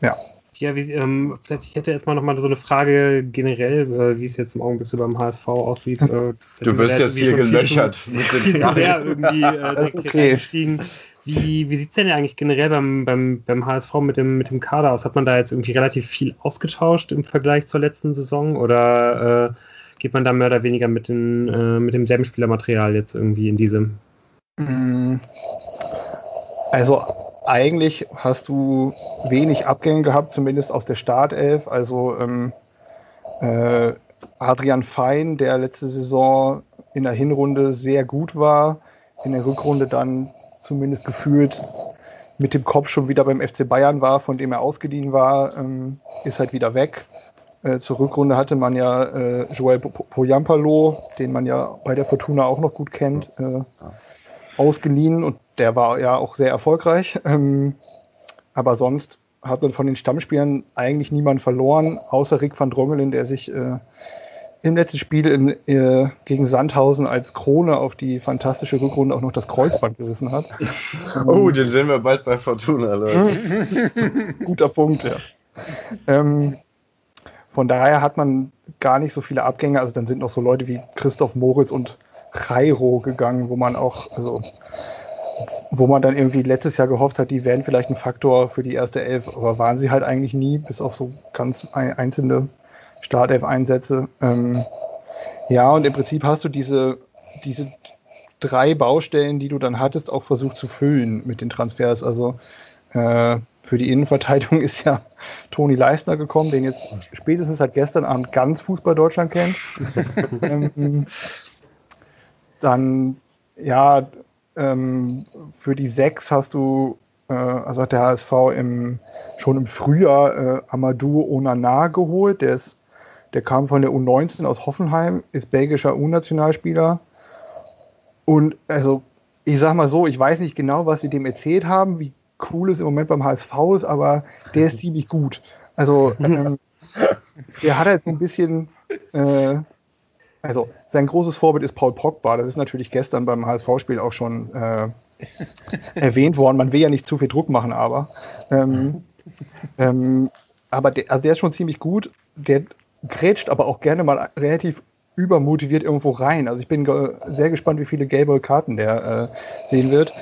ja. Ja, wie, ähm, vielleicht ich hätte erstmal nochmal so eine Frage generell, äh, wie es jetzt im Augenblick so beim HSV aussieht. Äh, du wirst jetzt hier gelöchert. Viel, viel zu sehr irgendwie äh, okay. gestiegen. Wie, wie sieht es denn eigentlich generell beim, beim, beim HSV mit dem, mit dem Kader aus? Hat man da jetzt irgendwie relativ viel ausgetauscht im Vergleich zur letzten Saison oder äh, geht man da mehr oder weniger mit, den, äh, mit demselben Spielermaterial jetzt irgendwie in diesem? Mm. Also eigentlich hast du wenig Abgänge gehabt, zumindest aus der Startelf. Also ähm, äh, Adrian Fein, der letzte Saison in der Hinrunde sehr gut war, in der Rückrunde dann zumindest gefühlt mit dem Kopf schon wieder beim FC Bayern war, von dem er ausgeliehen war, ähm, ist halt wieder weg. Äh, zur Rückrunde hatte man ja äh, Joel Poyampalo, den man ja bei der Fortuna auch noch gut kennt, äh, ausgeliehen und der war ja auch sehr erfolgreich. Ähm, aber sonst hat man von den Stammspielern eigentlich niemanden verloren, außer Rick van Drongelen, der sich äh, im letzten Spiel in, äh, gegen Sandhausen als Krone auf die fantastische Rückrunde auch noch das Kreuzband gerissen hat. Oh, den sehen wir bald bei Fortuna, Leute. Guter Punkt, ja. Ähm, von daher hat man gar nicht so viele Abgänge. Also dann sind noch so Leute wie Christoph Moritz und Jairo gegangen, wo man auch, also wo man dann irgendwie letztes Jahr gehofft hat, die wären vielleicht ein Faktor für die erste Elf, aber waren sie halt eigentlich nie, bis auf so ganz einzelne Startelf-Einsätze. Ähm, ja, und im Prinzip hast du diese, diese drei Baustellen, die du dann hattest, auch versucht zu füllen mit den Transfers. Also äh, für die Innenverteidigung ist ja Toni Leistner gekommen, den jetzt spätestens seit gestern Abend ganz Fußball Deutschland kennt. ähm, dann, ja, ähm, für die sechs hast du, äh, also hat der HSV im, schon im Frühjahr äh, Amadou Onana geholt. Der, ist, der kam von der U19 aus Hoffenheim, ist belgischer U-Nationalspieler. Und also, ich sag mal so, ich weiß nicht genau, was sie dem erzählt haben, wie cool es im Moment beim HSV ist, aber der ist ziemlich gut. Also, ähm, der hat halt so ein bisschen, äh, also sein großes Vorbild ist Paul Pogba. Das ist natürlich gestern beim HSV-Spiel auch schon äh, erwähnt worden. Man will ja nicht zu viel Druck machen, aber. Ähm, ähm, aber der, also der ist schon ziemlich gut. Der grätscht aber auch gerne mal relativ übermotiviert irgendwo rein. Also ich bin ge sehr gespannt, wie viele gelbe Karten der äh, sehen wird.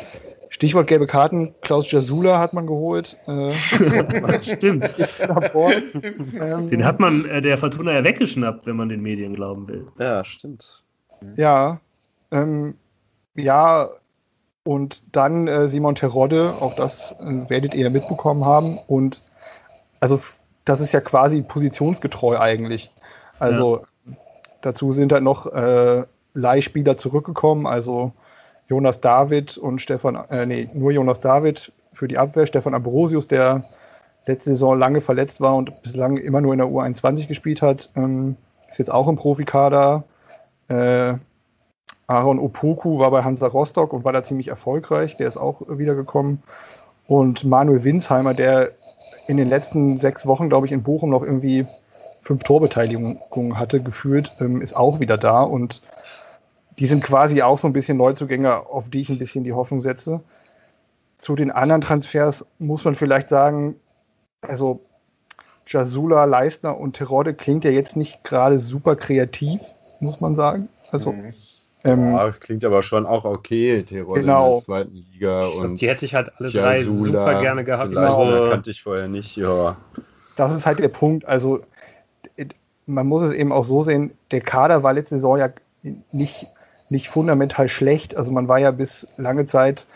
Stichwort gelbe Karten, Klaus Jasula hat man geholt. Äh, Stimmt. den hat man äh, der Fortuna ja weggeschnappt, wenn man den Medien glauben will. Ja, stimmt. Ja, ähm, ja, und dann äh, Simon Terodde, auch das äh, werdet ihr mitbekommen haben. Und also das ist ja quasi positionsgetreu eigentlich. Also ja. dazu sind halt noch äh, Leihspieler zurückgekommen, also Jonas David und Stefan, äh, nee, nur Jonas David für die Abwehr, Stefan Ambrosius, der letzte Saison lange verletzt war und bislang immer nur in der U21 gespielt hat, ähm, ist jetzt auch im Profikader. Äh, Aaron Opoku war bei Hansa Rostock und war da ziemlich erfolgreich, der ist auch wiedergekommen. Und Manuel Winsheimer, der in den letzten sechs Wochen, glaube ich, in Bochum noch irgendwie fünf Torbeteiligungen hatte, gefühlt, ähm, ist auch wieder da. Und die sind quasi auch so ein bisschen Neuzugänger, auf die ich ein bisschen die Hoffnung setze. Zu den anderen Transfers muss man vielleicht sagen, also Jasula, Leistner und Terodde klingt ja jetzt nicht gerade super kreativ, muss man sagen. Also, mhm. ähm, ja, klingt aber schon auch okay, Terodde genau. in der zweiten Liga. Und die hätte ich halt alle Jasula, drei super gerne gehabt. Leistner genau. kannte ich vorher nicht, ja. Das ist halt der Punkt. Also, man muss es eben auch so sehen, der Kader war letzte Saison ja nicht, nicht fundamental schlecht. Also man war ja bis lange Zeit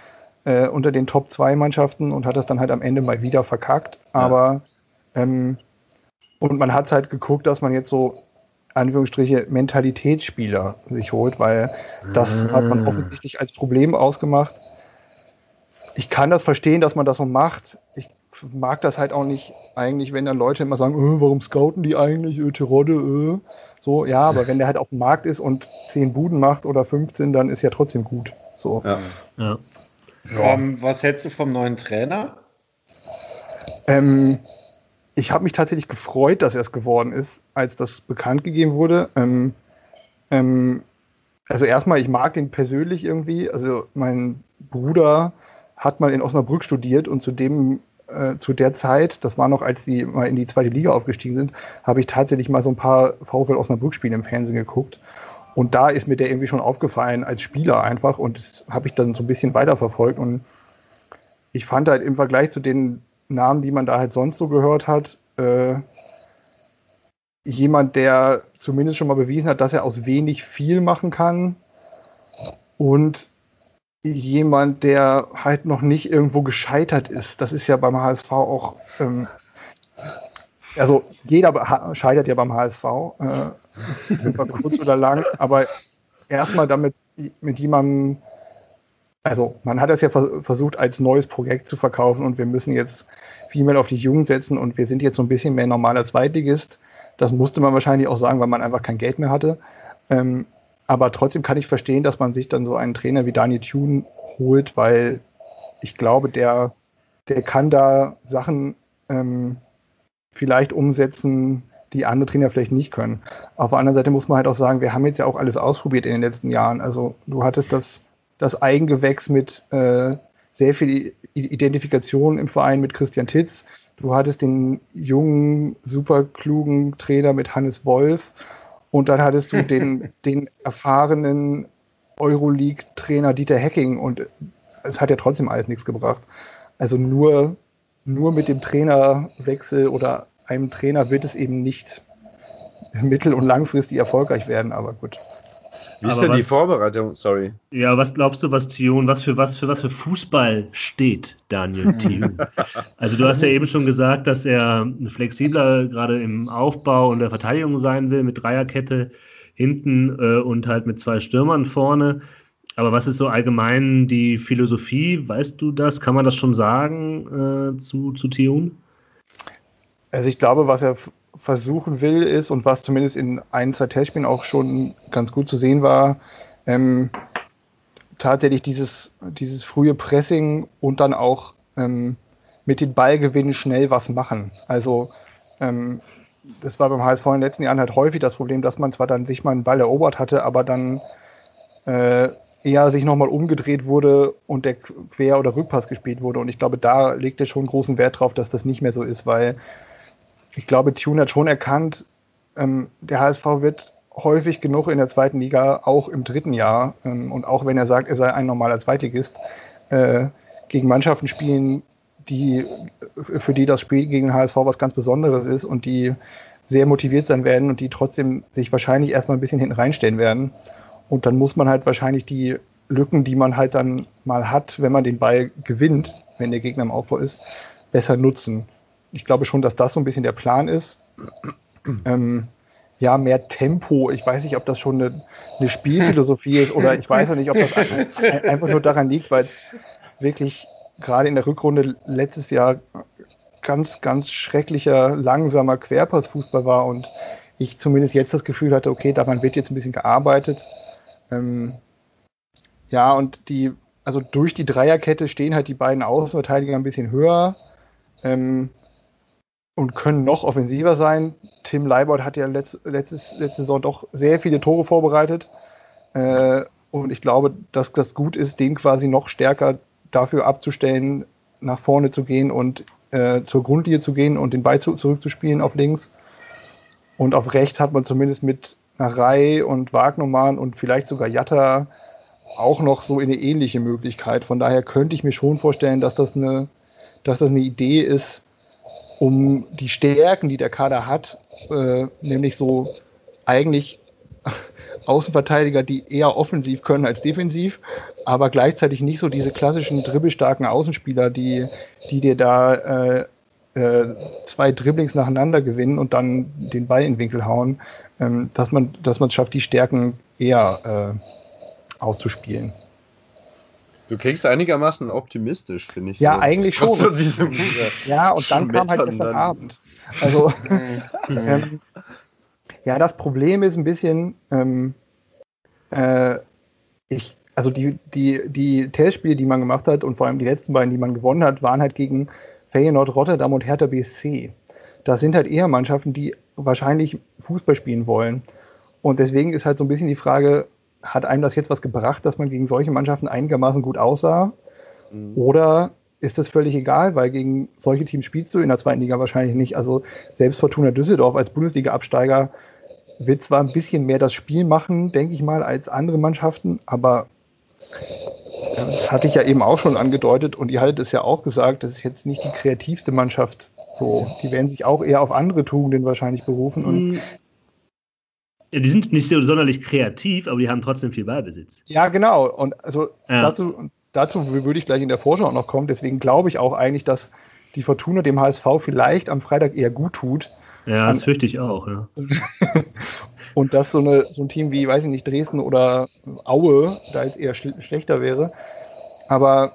äh, unter den Top 2 Mannschaften und hat das dann halt am Ende mal wieder verkackt. Aber ähm, und man hat halt geguckt, dass man jetzt so Anführungsstriche Mentalitätsspieler sich holt, weil das mm. hat man offensichtlich als Problem ausgemacht. Ich kann das verstehen, dass man das so macht. Ich mag das halt auch nicht eigentlich, wenn dann Leute immer sagen, öh, warum scouten die eigentlich, öh, Tirode, öh. So, ja, aber wenn der halt auf dem Markt ist und 10 Buden macht oder 15, dann ist ja trotzdem gut. So. Ja. Ja. Ähm, was hältst du vom neuen Trainer? Ähm, ich habe mich tatsächlich gefreut, dass er es geworden ist, als das bekannt gegeben wurde. Ähm, ähm, also erstmal, ich mag ihn persönlich irgendwie. Also mein Bruder hat mal in Osnabrück studiert und zu dem äh, zu der Zeit, das war noch, als die mal in die zweite Liga aufgestiegen sind, habe ich tatsächlich mal so ein paar VfL Osnabrück-Spiele im Fernsehen geguckt. Und da ist mir der irgendwie schon aufgefallen als Spieler einfach und das habe ich dann so ein bisschen weiterverfolgt. Und ich fand halt im Vergleich zu den Namen, die man da halt sonst so gehört hat, äh, jemand, der zumindest schon mal bewiesen hat, dass er aus wenig viel machen kann und jemand, der halt noch nicht irgendwo gescheitert ist. Das ist ja beim HSV auch, ähm, also jeder scheitert ja beim HSV, äh, kurz oder lang, aber erstmal damit mit jemandem, also man hat das ja versucht als neues Projekt zu verkaufen und wir müssen jetzt viel mehr auf die Jungen setzen und wir sind jetzt so ein bisschen mehr normaler Zweitligist. Das musste man wahrscheinlich auch sagen, weil man einfach kein Geld mehr hatte. Ähm, aber trotzdem kann ich verstehen, dass man sich dann so einen Trainer wie Daniel Thune holt, weil ich glaube, der, der kann da Sachen ähm, vielleicht umsetzen, die andere Trainer vielleicht nicht können. Auf der anderen Seite muss man halt auch sagen, wir haben jetzt ja auch alles ausprobiert in den letzten Jahren. Also du hattest das, das Eigengewächs mit äh, sehr viel Identifikation im Verein mit Christian Titz. Du hattest den jungen, super klugen Trainer mit Hannes Wolf. Und dann hattest du den, den erfahrenen Euroleague-Trainer Dieter Hecking. Und es hat ja trotzdem alles nichts gebracht. Also nur, nur mit dem Trainerwechsel oder einem Trainer wird es eben nicht mittel- und langfristig erfolgreich werden. Aber gut. Wie ist Aber denn was, die Vorbereitung? Sorry. Ja, was glaubst du, was Thion, was für was für was für Fußball steht, Daniel Thion? also du hast ja eben schon gesagt, dass er flexibler gerade im Aufbau und der Verteidigung sein will, mit Dreierkette hinten äh, und halt mit zwei Stürmern vorne. Aber was ist so allgemein die Philosophie? Weißt du das? Kann man das schon sagen äh, zu, zu Thion? Also ich glaube, was er versuchen will, ist, und was zumindest in ein, zwei Testspielen auch schon ganz gut zu sehen war, ähm, tatsächlich dieses, dieses frühe Pressing und dann auch ähm, mit den Ballgewinnen schnell was machen. Also ähm, das war beim HSV in den letzten Jahren halt häufig das Problem, dass man zwar dann sich mal einen Ball erobert hatte, aber dann äh, eher sich nochmal umgedreht wurde und der Quer- oder Rückpass gespielt wurde. Und ich glaube, da legt er schon großen Wert drauf, dass das nicht mehr so ist, weil ich glaube, Tune hat schon erkannt, ähm, der HSV wird häufig genug in der zweiten Liga, auch im dritten Jahr, ähm, und auch wenn er sagt, er sei ein normaler Zweitligist, äh, gegen Mannschaften spielen, die, für die das Spiel gegen den HSV was ganz Besonderes ist und die sehr motiviert sein werden und die trotzdem sich wahrscheinlich erstmal ein bisschen hinten reinstellen werden. Und dann muss man halt wahrscheinlich die Lücken, die man halt dann mal hat, wenn man den Ball gewinnt, wenn der Gegner im Aufbau ist, besser nutzen ich glaube schon, dass das so ein bisschen der Plan ist. Ähm, ja, mehr Tempo. Ich weiß nicht, ob das schon eine, eine Spielphilosophie ist oder ich weiß auch nicht, ob das einfach nur daran liegt, weil es wirklich gerade in der Rückrunde letztes Jahr ganz, ganz schrecklicher, langsamer Querpassfußball war und ich zumindest jetzt das Gefühl hatte, okay, daran wird jetzt ein bisschen gearbeitet. Ähm, ja, und die also durch die Dreierkette stehen halt die beiden Außenverteidiger ein bisschen höher ähm, und können noch offensiver sein. Tim Leibold hat ja letzt, letztes, letzte Saison doch sehr viele Tore vorbereitet. Äh, und ich glaube, dass das gut ist, den quasi noch stärker dafür abzustellen, nach vorne zu gehen und äh, zur Grundlinie zu gehen und den Ball zu, zurückzuspielen auf links. Und auf rechts hat man zumindest mit Narei und Wagnermann und vielleicht sogar Jatta auch noch so eine ähnliche Möglichkeit. Von daher könnte ich mir schon vorstellen, dass das eine, dass das eine Idee ist, um die Stärken, die der Kader hat, äh, nämlich so eigentlich Außenverteidiger, die eher offensiv können als defensiv, aber gleichzeitig nicht so diese klassischen dribbelstarken Außenspieler, die, die dir da äh, äh, zwei Dribblings nacheinander gewinnen und dann den Ball in den Winkel hauen, ähm, dass man dass es schafft, die Stärken eher äh, auszuspielen. Du klingst einigermaßen optimistisch, finde ich. Ja, so. eigentlich schon. So ja, und dann kam halt gestern Abend. Also, ähm, ja, das Problem ist ein bisschen, ähm, äh, ich, also die, die, die Testspiele, die man gemacht hat und vor allem die letzten beiden, die man gewonnen hat, waren halt gegen Feyenoord, Rotterdam und Hertha BSC. Das sind halt eher Mannschaften, die wahrscheinlich Fußball spielen wollen. Und deswegen ist halt so ein bisschen die Frage, hat einem das jetzt was gebracht, dass man gegen solche Mannschaften einigermaßen gut aussah? Mhm. Oder ist das völlig egal, weil gegen solche Teams spielst du in der zweiten Liga wahrscheinlich nicht. Also selbst Fortuna Düsseldorf als Bundesliga-Absteiger wird zwar ein bisschen mehr das Spiel machen, denke ich mal, als andere Mannschaften, aber das hatte ich ja eben auch schon angedeutet und ihr hattet es ja auch gesagt, das ist jetzt nicht die kreativste Mannschaft. So, die werden sich auch eher auf andere Tugenden wahrscheinlich berufen und mhm. Ja, die sind nicht so sonderlich kreativ, aber die haben trotzdem viel Ballbesitz. Ja, genau. Und also ja. dazu, dazu würde ich gleich in der Vorschau noch kommen. Deswegen glaube ich auch eigentlich, dass die Fortuna dem HSV vielleicht am Freitag eher gut tut. Ja, das fürchte ich auch. Ja. und dass so, eine, so ein Team wie, weiß ich nicht, Dresden oder Aue da jetzt eher schl schlechter wäre. Aber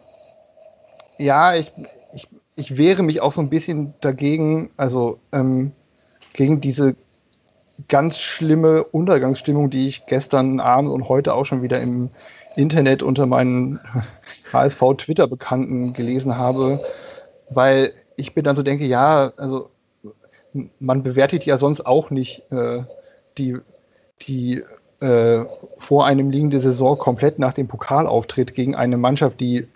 ja, ich, ich, ich wehre mich auch so ein bisschen dagegen, also ähm, gegen diese ganz schlimme Untergangsstimmung, die ich gestern Abend und heute auch schon wieder im Internet unter meinen HSV-Twitter-Bekannten gelesen habe, weil ich mir dann so denke, ja, also man bewertet ja sonst auch nicht äh, die, die äh, vor einem liegende Saison komplett nach dem Pokalauftritt gegen eine Mannschaft, die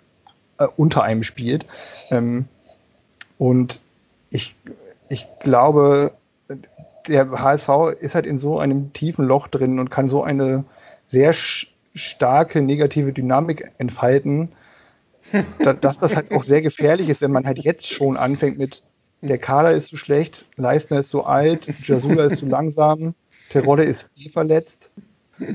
äh, unter einem spielt. Ähm, und ich, ich glaube, der HSV ist halt in so einem tiefen Loch drin und kann so eine sehr starke negative Dynamik entfalten, dass das halt auch sehr gefährlich ist, wenn man halt jetzt schon anfängt mit der Kader ist zu schlecht, Leistner ist zu alt, Jasula ist zu langsam, Terodde ist eh verletzt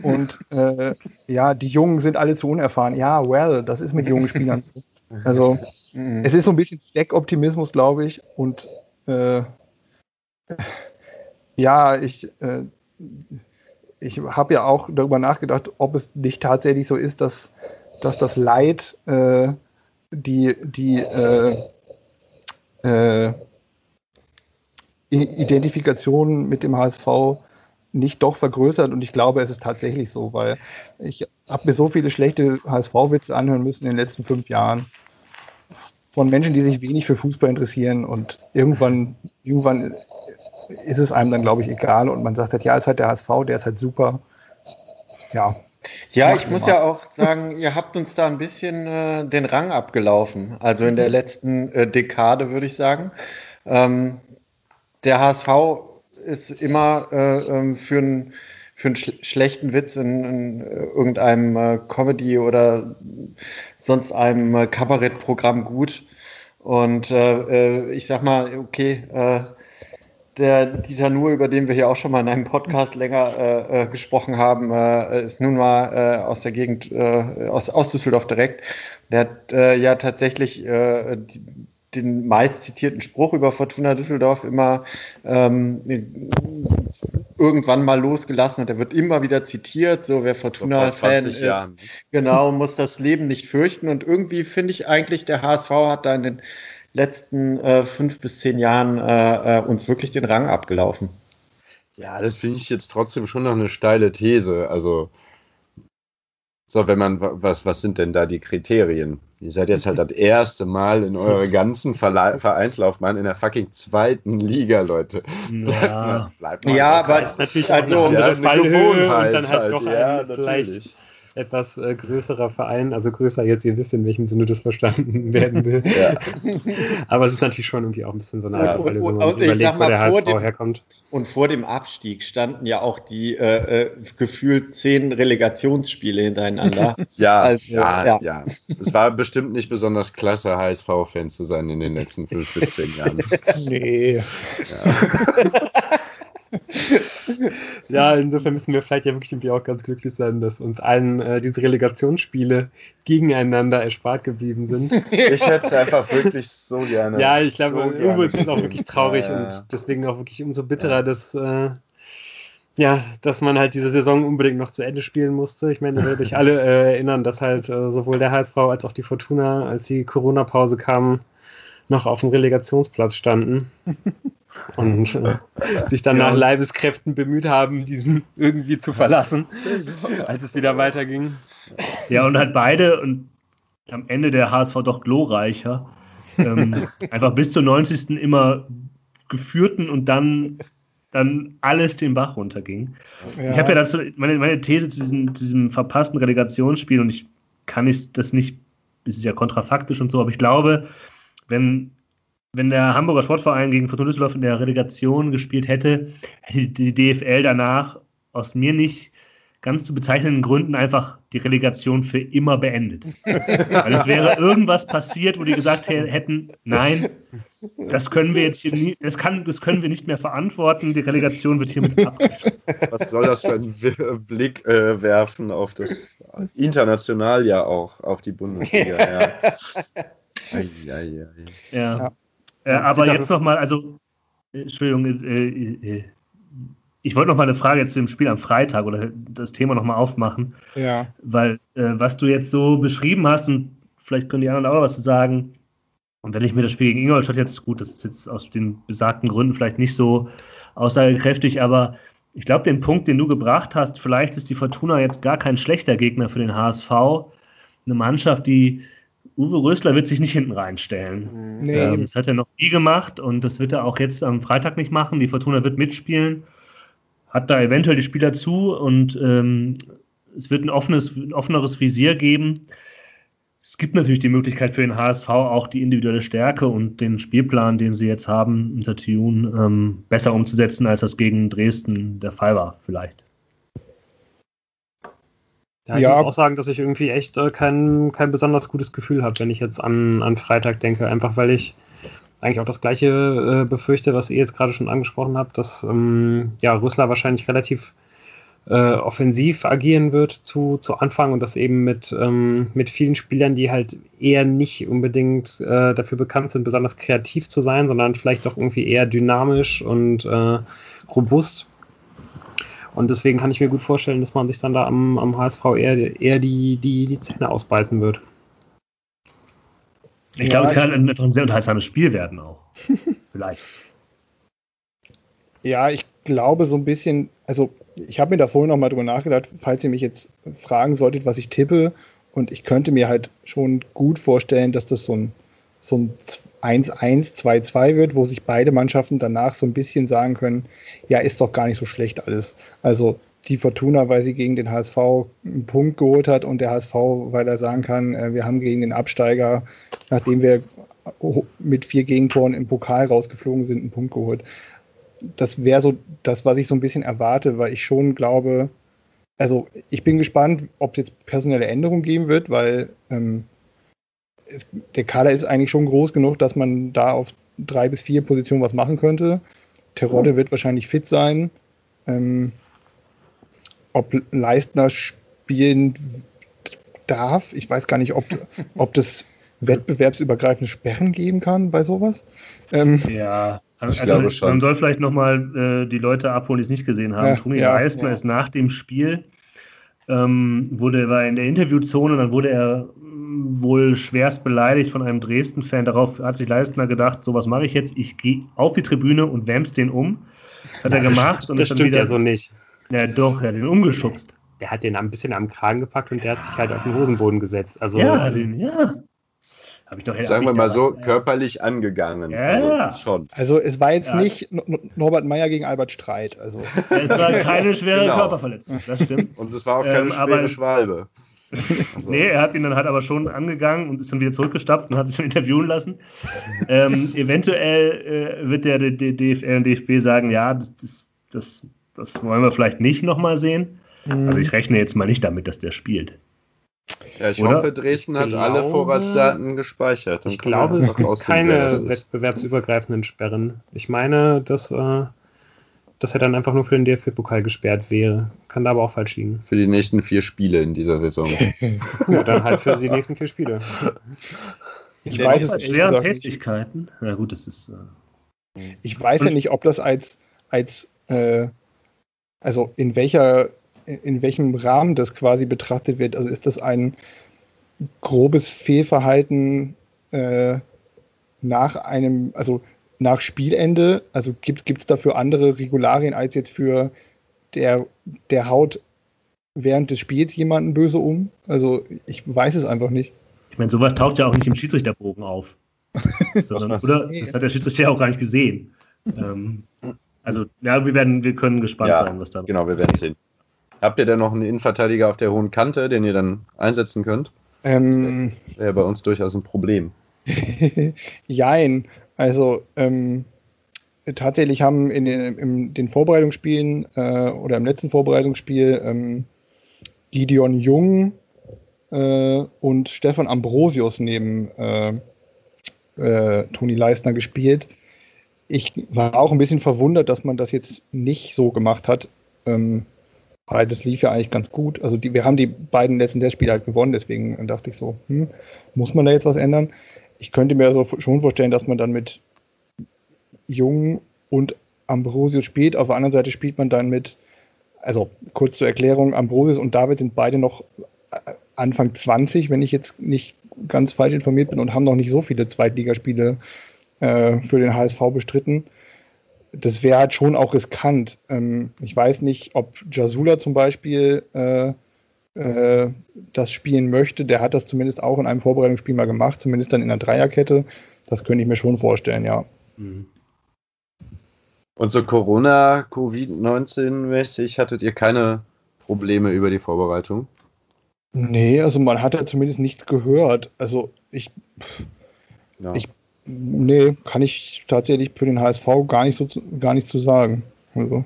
und äh, ja, die Jungen sind alle zu unerfahren. Ja, well, das ist mit jungen Spielern so. Also mhm. es ist so ein bisschen Stack-Optimismus, glaube ich, und äh, ja, ich, äh, ich habe ja auch darüber nachgedacht, ob es nicht tatsächlich so ist, dass, dass das Leid äh, die, die äh, äh, Identifikation mit dem HSV nicht doch vergrößert. Und ich glaube, es ist tatsächlich so, weil ich habe mir so viele schlechte HSV-Witze anhören müssen in den letzten fünf Jahren von Menschen, die sich wenig für Fußball interessieren. Und irgendwann, irgendwann ist es einem dann, glaube ich, egal und man sagt halt, ja, es ist halt der HSV, der ist halt super. Ja. Ja, ich muss mal. ja auch sagen, ihr habt uns da ein bisschen äh, den Rang abgelaufen. Also in der letzten äh, Dekade, würde ich sagen. Ähm, der HSV ist immer äh, ähm, für einen für einen sch schlechten Witz in, in irgendeinem äh, Comedy oder sonst einem äh, Kabarettprogramm gut. Und äh, äh ich sag mal, okay, äh, der Dieter Nuhr, über den wir hier auch schon mal in einem Podcast länger äh, äh, gesprochen haben, äh, ist nun mal äh, aus der Gegend, äh, aus, aus Düsseldorf direkt. Der hat äh, ja tatsächlich die, den meist zitierten Spruch über Fortuna Düsseldorf immer ähm, irgendwann mal losgelassen und er wird immer wieder zitiert. So, wer Fortuna-Fan ist, Jahren. genau, muss das Leben nicht fürchten. Und irgendwie finde ich eigentlich, der HSV hat da in den letzten äh, fünf bis zehn Jahren äh, äh, uns wirklich den Rang abgelaufen. Ja, das finde ich jetzt trotzdem schon noch eine steile These. Also So, wenn man, was, was sind denn da die Kriterien? Ihr seid jetzt halt das erste Mal in eurer ganzen Verle Vereinslaufbahn in der fucking zweiten Liga, Leute. Ja, bleibt mal, ja aber es ist natürlich also, eine andere ja, Fallhöhe und dann halt, halt doch ja, ein, vielleicht etwas äh, größerer Verein, also größer jetzt, ihr wisst, in welchem Sinne das verstanden werden will. Ja. Aber es ist natürlich schon irgendwie auch ein bisschen so eine Art, Falle, wenn man und, überlegt, wo der HSV dem, herkommt. Und vor dem Abstieg standen ja auch die äh, äh gefühlt zehn Relegationsspiele hintereinander. ja, also, ja, ja, ja. Es war bestimmt nicht besonders klasse, HSV-Fan zu sein in den letzten fünf bis zehn Jahren. nee. Ja. ja, insofern müssen wir vielleicht ja wirklich irgendwie auch ganz glücklich sein, dass uns allen äh, diese Relegationsspiele gegeneinander erspart geblieben sind. Ich hätte es einfach wirklich so gerne. Ja, ich glaube, so irgendwo ist es auch wirklich traurig ja, ja. und deswegen auch wirklich umso bitterer, dass. Äh, ja, dass man halt diese Saison unbedingt noch zu Ende spielen musste. Ich meine, ihr werdet euch alle äh, erinnern, dass halt äh, sowohl der HSV als auch die Fortuna, als die Corona-Pause kam, noch auf dem Relegationsplatz standen und äh, sich dann ja. nach Leibeskräften bemüht haben, diesen irgendwie zu verlassen, als es wieder weiterging. Ja, und halt beide und am Ende der HSV doch glorreicher. Ähm, einfach bis zur 90. immer geführten und dann, dann alles den Bach runterging. Ja. Ich habe ja dazu meine, meine These zu diesem, zu diesem verpassten Relegationsspiel und ich kann ich das nicht, es ist ja kontrafaktisch und so, aber ich glaube, wenn wenn der Hamburger Sportverein gegen Fortuna Düsseldorf in der Relegation gespielt hätte, hätte die DFL danach aus mir nicht ganz zu bezeichnenden Gründen einfach die Relegation für immer beendet. Weil es wäre irgendwas passiert, wo die gesagt hätten, nein, das können wir jetzt hier nie, das, kann, das können wir nicht mehr verantworten, die Relegation wird hiermit abgeschafft. Was soll das für ein Blick äh, werfen auf das international ja auch, auf die Bundesliga. ja. Ei, ei, ei. ja. ja. Äh, aber jetzt nochmal, also, Entschuldigung, äh, äh, ich wollte noch mal eine Frage jetzt zu dem Spiel am Freitag oder das Thema noch mal aufmachen. Ja. Weil, äh, was du jetzt so beschrieben hast, und vielleicht können die anderen auch was sagen, und wenn ich mir das Spiel gegen Ingolstadt jetzt, gut, das ist jetzt aus den besagten Gründen vielleicht nicht so aussagekräftig, aber ich glaube, den Punkt, den du gebracht hast, vielleicht ist die Fortuna jetzt gar kein schlechter Gegner für den HSV. Eine Mannschaft, die Uwe Rösler wird sich nicht hinten reinstellen. Nee. Ähm, das hat er noch nie gemacht und das wird er auch jetzt am Freitag nicht machen. Die Fortuna wird mitspielen, hat da eventuell die Spieler zu und ähm, es wird ein, offenes, ein offeneres Visier geben. Es gibt natürlich die Möglichkeit für den HSV auch die individuelle Stärke und den Spielplan, den sie jetzt haben, unter Tune, ähm, besser umzusetzen, als das gegen Dresden der Fall war, vielleicht. Ja, ich ja. muss auch sagen, dass ich irgendwie echt äh, kein, kein besonders gutes Gefühl habe, wenn ich jetzt an, an Freitag denke. Einfach weil ich eigentlich auch das gleiche äh, befürchte, was ihr jetzt gerade schon angesprochen habt, dass ähm, ja, Rüssler wahrscheinlich relativ äh, offensiv agieren wird zu, zu Anfang und das eben mit, ähm, mit vielen Spielern, die halt eher nicht unbedingt äh, dafür bekannt sind, besonders kreativ zu sein, sondern vielleicht auch irgendwie eher dynamisch und äh, robust. Und deswegen kann ich mir gut vorstellen, dass man sich dann da am, am HSV eher, eher die, die, die Zähne ausbeißen wird. Ich ja, glaube, es kann einfach ein sehr unterhaltsames Spiel werden auch. Vielleicht. Ja, ich glaube so ein bisschen, also ich habe mir da vorhin noch mal drüber nachgedacht, falls ihr mich jetzt fragen solltet, was ich tippe. Und ich könnte mir halt schon gut vorstellen, dass das so ein, so ein 1-1, 2-2 wird, wo sich beide Mannschaften danach so ein bisschen sagen können, ja, ist doch gar nicht so schlecht alles. Also die Fortuna, weil sie gegen den HSV einen Punkt geholt hat und der HSV, weil er sagen kann, äh, wir haben gegen den Absteiger, nachdem wir mit vier Gegentoren im Pokal rausgeflogen sind, einen Punkt geholt. Das wäre so das, was ich so ein bisschen erwarte, weil ich schon glaube, also ich bin gespannt, ob es jetzt personelle Änderungen geben wird, weil ähm, es, der Kader ist eigentlich schon groß genug, dass man da auf drei bis vier Positionen was machen könnte. Terodde wird wahrscheinlich fit sein. Ähm, ob Leistner spielen darf, ich weiß gar nicht, ob, ob das wettbewerbsübergreifende Sperren geben kann bei sowas. Ähm, ja, also, also man soll vielleicht nochmal äh, die Leute abholen, die es nicht gesehen haben. Ja, Toni ja, Leistner ja. ist nach dem Spiel, ähm, wurde, war in der Interviewzone, dann wurde er wohl schwerst beleidigt von einem Dresden-Fan. Darauf hat sich Leistner gedacht, so was mache ich jetzt, ich gehe auf die Tribüne und wärm's den um. Das hat er gemacht. Das, das stimmt wieder, ja so nicht. Ja, doch, er hat den umgeschubst. der hat den ein bisschen am Kragen gepackt und der hat sich halt auf den Hosenboden gesetzt. Also, ja, den, ja. Hab ich doch Sagen wir mal so, was, körperlich angegangen. Ja, also, schon. Also es war jetzt ja. nicht Norbert Meyer gegen Albert Streit. Also. Es war keine schwere genau. Körperverletzung, das stimmt. Und es war auch keine ähm, schwere Schwalbe. Also. nee, er hat ihn dann halt aber schon angegangen und ist dann wieder zurückgestapft und hat sich dann interviewen lassen. ähm, eventuell äh, wird der, der, der, DFL und DFB sagen, ja, das, das, das, das wollen wir vielleicht nicht nochmal sehen. Mhm. Also ich rechne jetzt mal nicht damit, dass der spielt. Ja, ich Oder? hoffe, Dresden ich hat glaube, alle Vorratsdaten gespeichert. ich glaube, es gibt keine wettbewerbsübergreifenden Sperren. Ich meine, dass, äh, dass er dann einfach nur für den DFB-Pokal gesperrt wäre. Kann da aber auch falsch liegen. Für die nächsten vier Spiele in dieser Saison. ja, dann halt für die nächsten vier Spiele. Ich weiß es schweren Tätigkeiten. Ja, gut, das ist. Äh ich weiß ja nicht, ob das als, als äh, also in welcher in welchem Rahmen das quasi betrachtet wird. Also ist das ein grobes Fehlverhalten äh, nach einem, also nach Spielende? Also gibt es dafür andere Regularien als jetzt für der, der haut während des Spiels jemanden böse um? Also ich weiß es einfach nicht. Ich meine, sowas taucht ja auch nicht im Schiedsrichterbogen auf. Sondern, oder? Das hat der Schiedsrichter ja auch gar nicht gesehen. Ähm, also, ja, wir werden, wir können gespannt ja, sein, was da. Genau, wir werden sehen. Habt ihr denn noch einen Innenverteidiger auf der hohen Kante, den ihr dann einsetzen könnt? Ähm, das wäre bei uns durchaus ein Problem. Jein. Also ähm, tatsächlich haben in den, in den Vorbereitungsspielen äh, oder im letzten Vorbereitungsspiel ähm, Gideon Jung äh, und Stefan Ambrosius neben äh, äh Toni Leistner gespielt. Ich war auch ein bisschen verwundert, dass man das jetzt nicht so gemacht hat. Ähm, Beides lief ja eigentlich ganz gut. Also die, wir haben die beiden letzten Testspiele halt gewonnen, deswegen dachte ich so, hm, muss man da jetzt was ändern? Ich könnte mir so schon vorstellen, dass man dann mit Jung und Ambrosius spielt. Auf der anderen Seite spielt man dann mit, also kurz zur Erklärung, Ambrosius und David sind beide noch äh, Anfang 20, wenn ich jetzt nicht ganz falsch informiert bin und haben noch nicht so viele Zweitligaspiele äh, für den HSV bestritten das wäre halt schon auch riskant. Ähm, ich weiß nicht, ob Jasula zum Beispiel äh, äh, das spielen möchte. Der hat das zumindest auch in einem Vorbereitungsspiel mal gemacht, zumindest dann in der Dreierkette. Das könnte ich mir schon vorstellen, ja. Mhm. Und so Corona, Covid-19-mäßig hattet ihr keine Probleme über die Vorbereitung? Nee, also man hat ja zumindest nichts gehört. Also ich, ja. ich Nee, kann ich tatsächlich für den HSV gar nicht so gar nicht zu sagen. Also.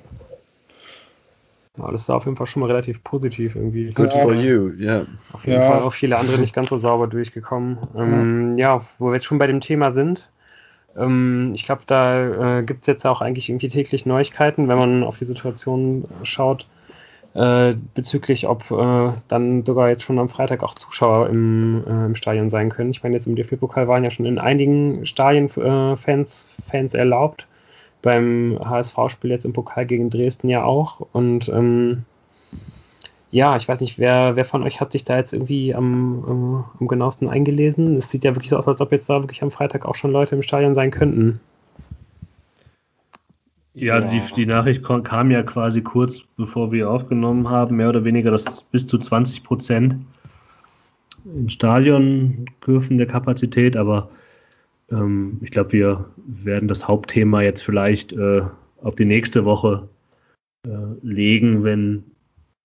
Ja, das ist auf jeden Fall schon mal relativ positiv irgendwie. Good ja. for you, ja. Yeah. Auf jeden ja. Fall auch viele andere nicht ganz so sauber durchgekommen. Ähm, ja, wo wir jetzt schon bei dem Thema sind. Ähm, ich glaube, da äh, gibt es jetzt auch eigentlich irgendwie täglich Neuigkeiten, wenn man auf die Situation schaut. Äh, bezüglich, ob äh, dann sogar jetzt schon am Freitag auch Zuschauer im, äh, im Stadion sein können. Ich meine, jetzt im DFB-Pokal waren ja schon in einigen Stadien äh, Fans, Fans erlaubt. Beim HSV-Spiel jetzt im Pokal gegen Dresden ja auch. Und ähm, ja, ich weiß nicht, wer, wer von euch hat sich da jetzt irgendwie am, am genauesten eingelesen? Es sieht ja wirklich so aus, als ob jetzt da wirklich am Freitag auch schon Leute im Stadion sein könnten. Ja, ja. Die, die Nachricht kam ja quasi kurz bevor wir aufgenommen haben, mehr oder weniger, dass bis zu 20 Prozent in Stadion dürfen der Kapazität, aber ähm, ich glaube, wir werden das Hauptthema jetzt vielleicht äh, auf die nächste Woche äh, legen, wenn,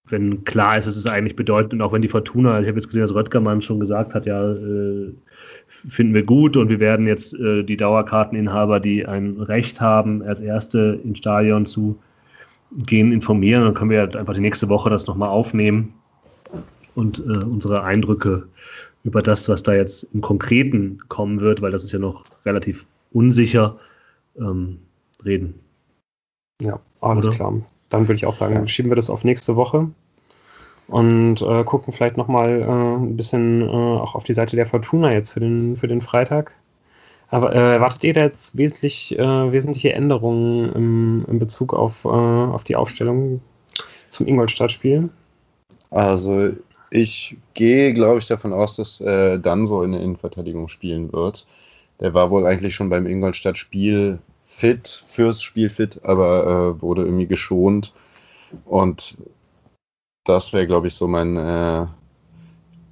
wenn klar ist, was es eigentlich bedeutet und auch wenn die Fortuna, ich habe jetzt gesehen, dass Röttgermann schon gesagt hat, ja, äh, finden wir gut und wir werden jetzt äh, die Dauerkarteninhaber, die ein Recht haben, als Erste ins Stadion zu gehen, informieren. Dann können wir halt einfach die nächste Woche das nochmal aufnehmen und äh, unsere Eindrücke über das, was da jetzt im Konkreten kommen wird, weil das ist ja noch relativ unsicher, ähm, reden. Ja, alles Oder? klar. Dann würde ich auch sagen, schieben wir das auf nächste Woche und äh, gucken vielleicht nochmal äh, ein bisschen äh, auch auf die Seite der Fortuna jetzt für den, für den Freitag. Aber äh, erwartet ihr da jetzt wesentlich, äh, wesentliche Änderungen im, in Bezug auf, äh, auf die Aufstellung zum Ingolstadt-Spiel? Also ich gehe, glaube ich, davon aus, dass äh, Danso in der Innenverteidigung spielen wird. Der war wohl eigentlich schon beim Ingolstadt-Spiel fit, fürs Spiel fit, aber äh, wurde irgendwie geschont. Und das wäre, glaube ich, so mein äh,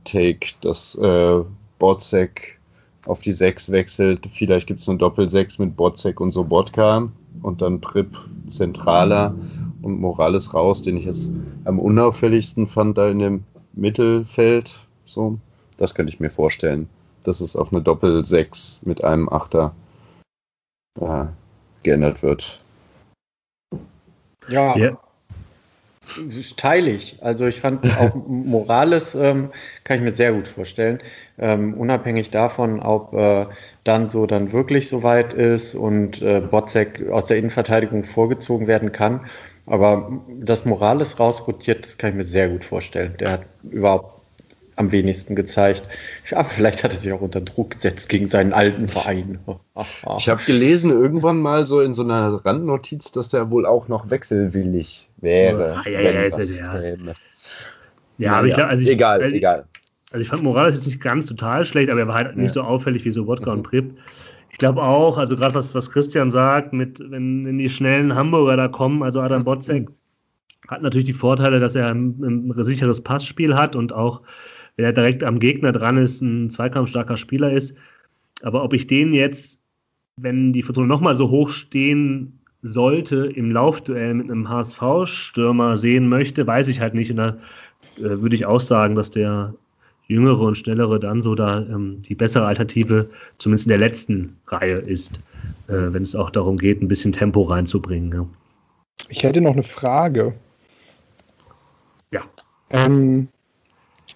Take, dass äh, Botzek auf die 6 wechselt. Vielleicht gibt es eine Doppel-6 mit Botzek und Sobotka und dann Prip zentraler und Morales raus, den ich jetzt am unauffälligsten fand da in dem Mittelfeld. So, das könnte ich mir vorstellen, dass es auf eine Doppel-6 mit einem Achter äh, geändert wird. Ja, yeah. Teile ich. Also ich fand auch Morales ähm, kann ich mir sehr gut vorstellen. Ähm, unabhängig davon, ob äh, dann so dann wirklich so weit ist und äh, Botzek aus der Innenverteidigung vorgezogen werden kann. Aber dass Morales rausrotiert, das kann ich mir sehr gut vorstellen. Der hat überhaupt am wenigsten gezeigt. Aber vielleicht hat er sich auch unter Druck gesetzt gegen seinen alten Verein. ich habe gelesen irgendwann mal so in so einer Randnotiz, dass der wohl auch noch wechselwillig wäre. Ja, ja, ja, ja. ja, aber ich glaube, also ich, egal, weil, egal. Also ich fand Morales jetzt nicht ganz total schlecht, aber er war halt nicht so auffällig wie so Wodka mhm. und Prip. Ich glaube auch, also gerade was, was Christian sagt, mit wenn, wenn die schnellen Hamburger da kommen, also Adam Botzek hat natürlich die Vorteile, dass er ein, ein sicheres Passspiel hat und auch wenn er direkt am Gegner dran ist, ein zweikampfstarker Spieler ist. Aber ob ich den jetzt, wenn die Fortuna nochmal so hoch stehen sollte, im Laufduell mit einem HSV-Stürmer sehen möchte, weiß ich halt nicht. Und da äh, würde ich auch sagen, dass der jüngere und schnellere dann so da ähm, die bessere Alternative, zumindest in der letzten Reihe ist, äh, wenn es auch darum geht, ein bisschen Tempo reinzubringen. Ja. Ich hätte noch eine Frage. Ja. Ähm,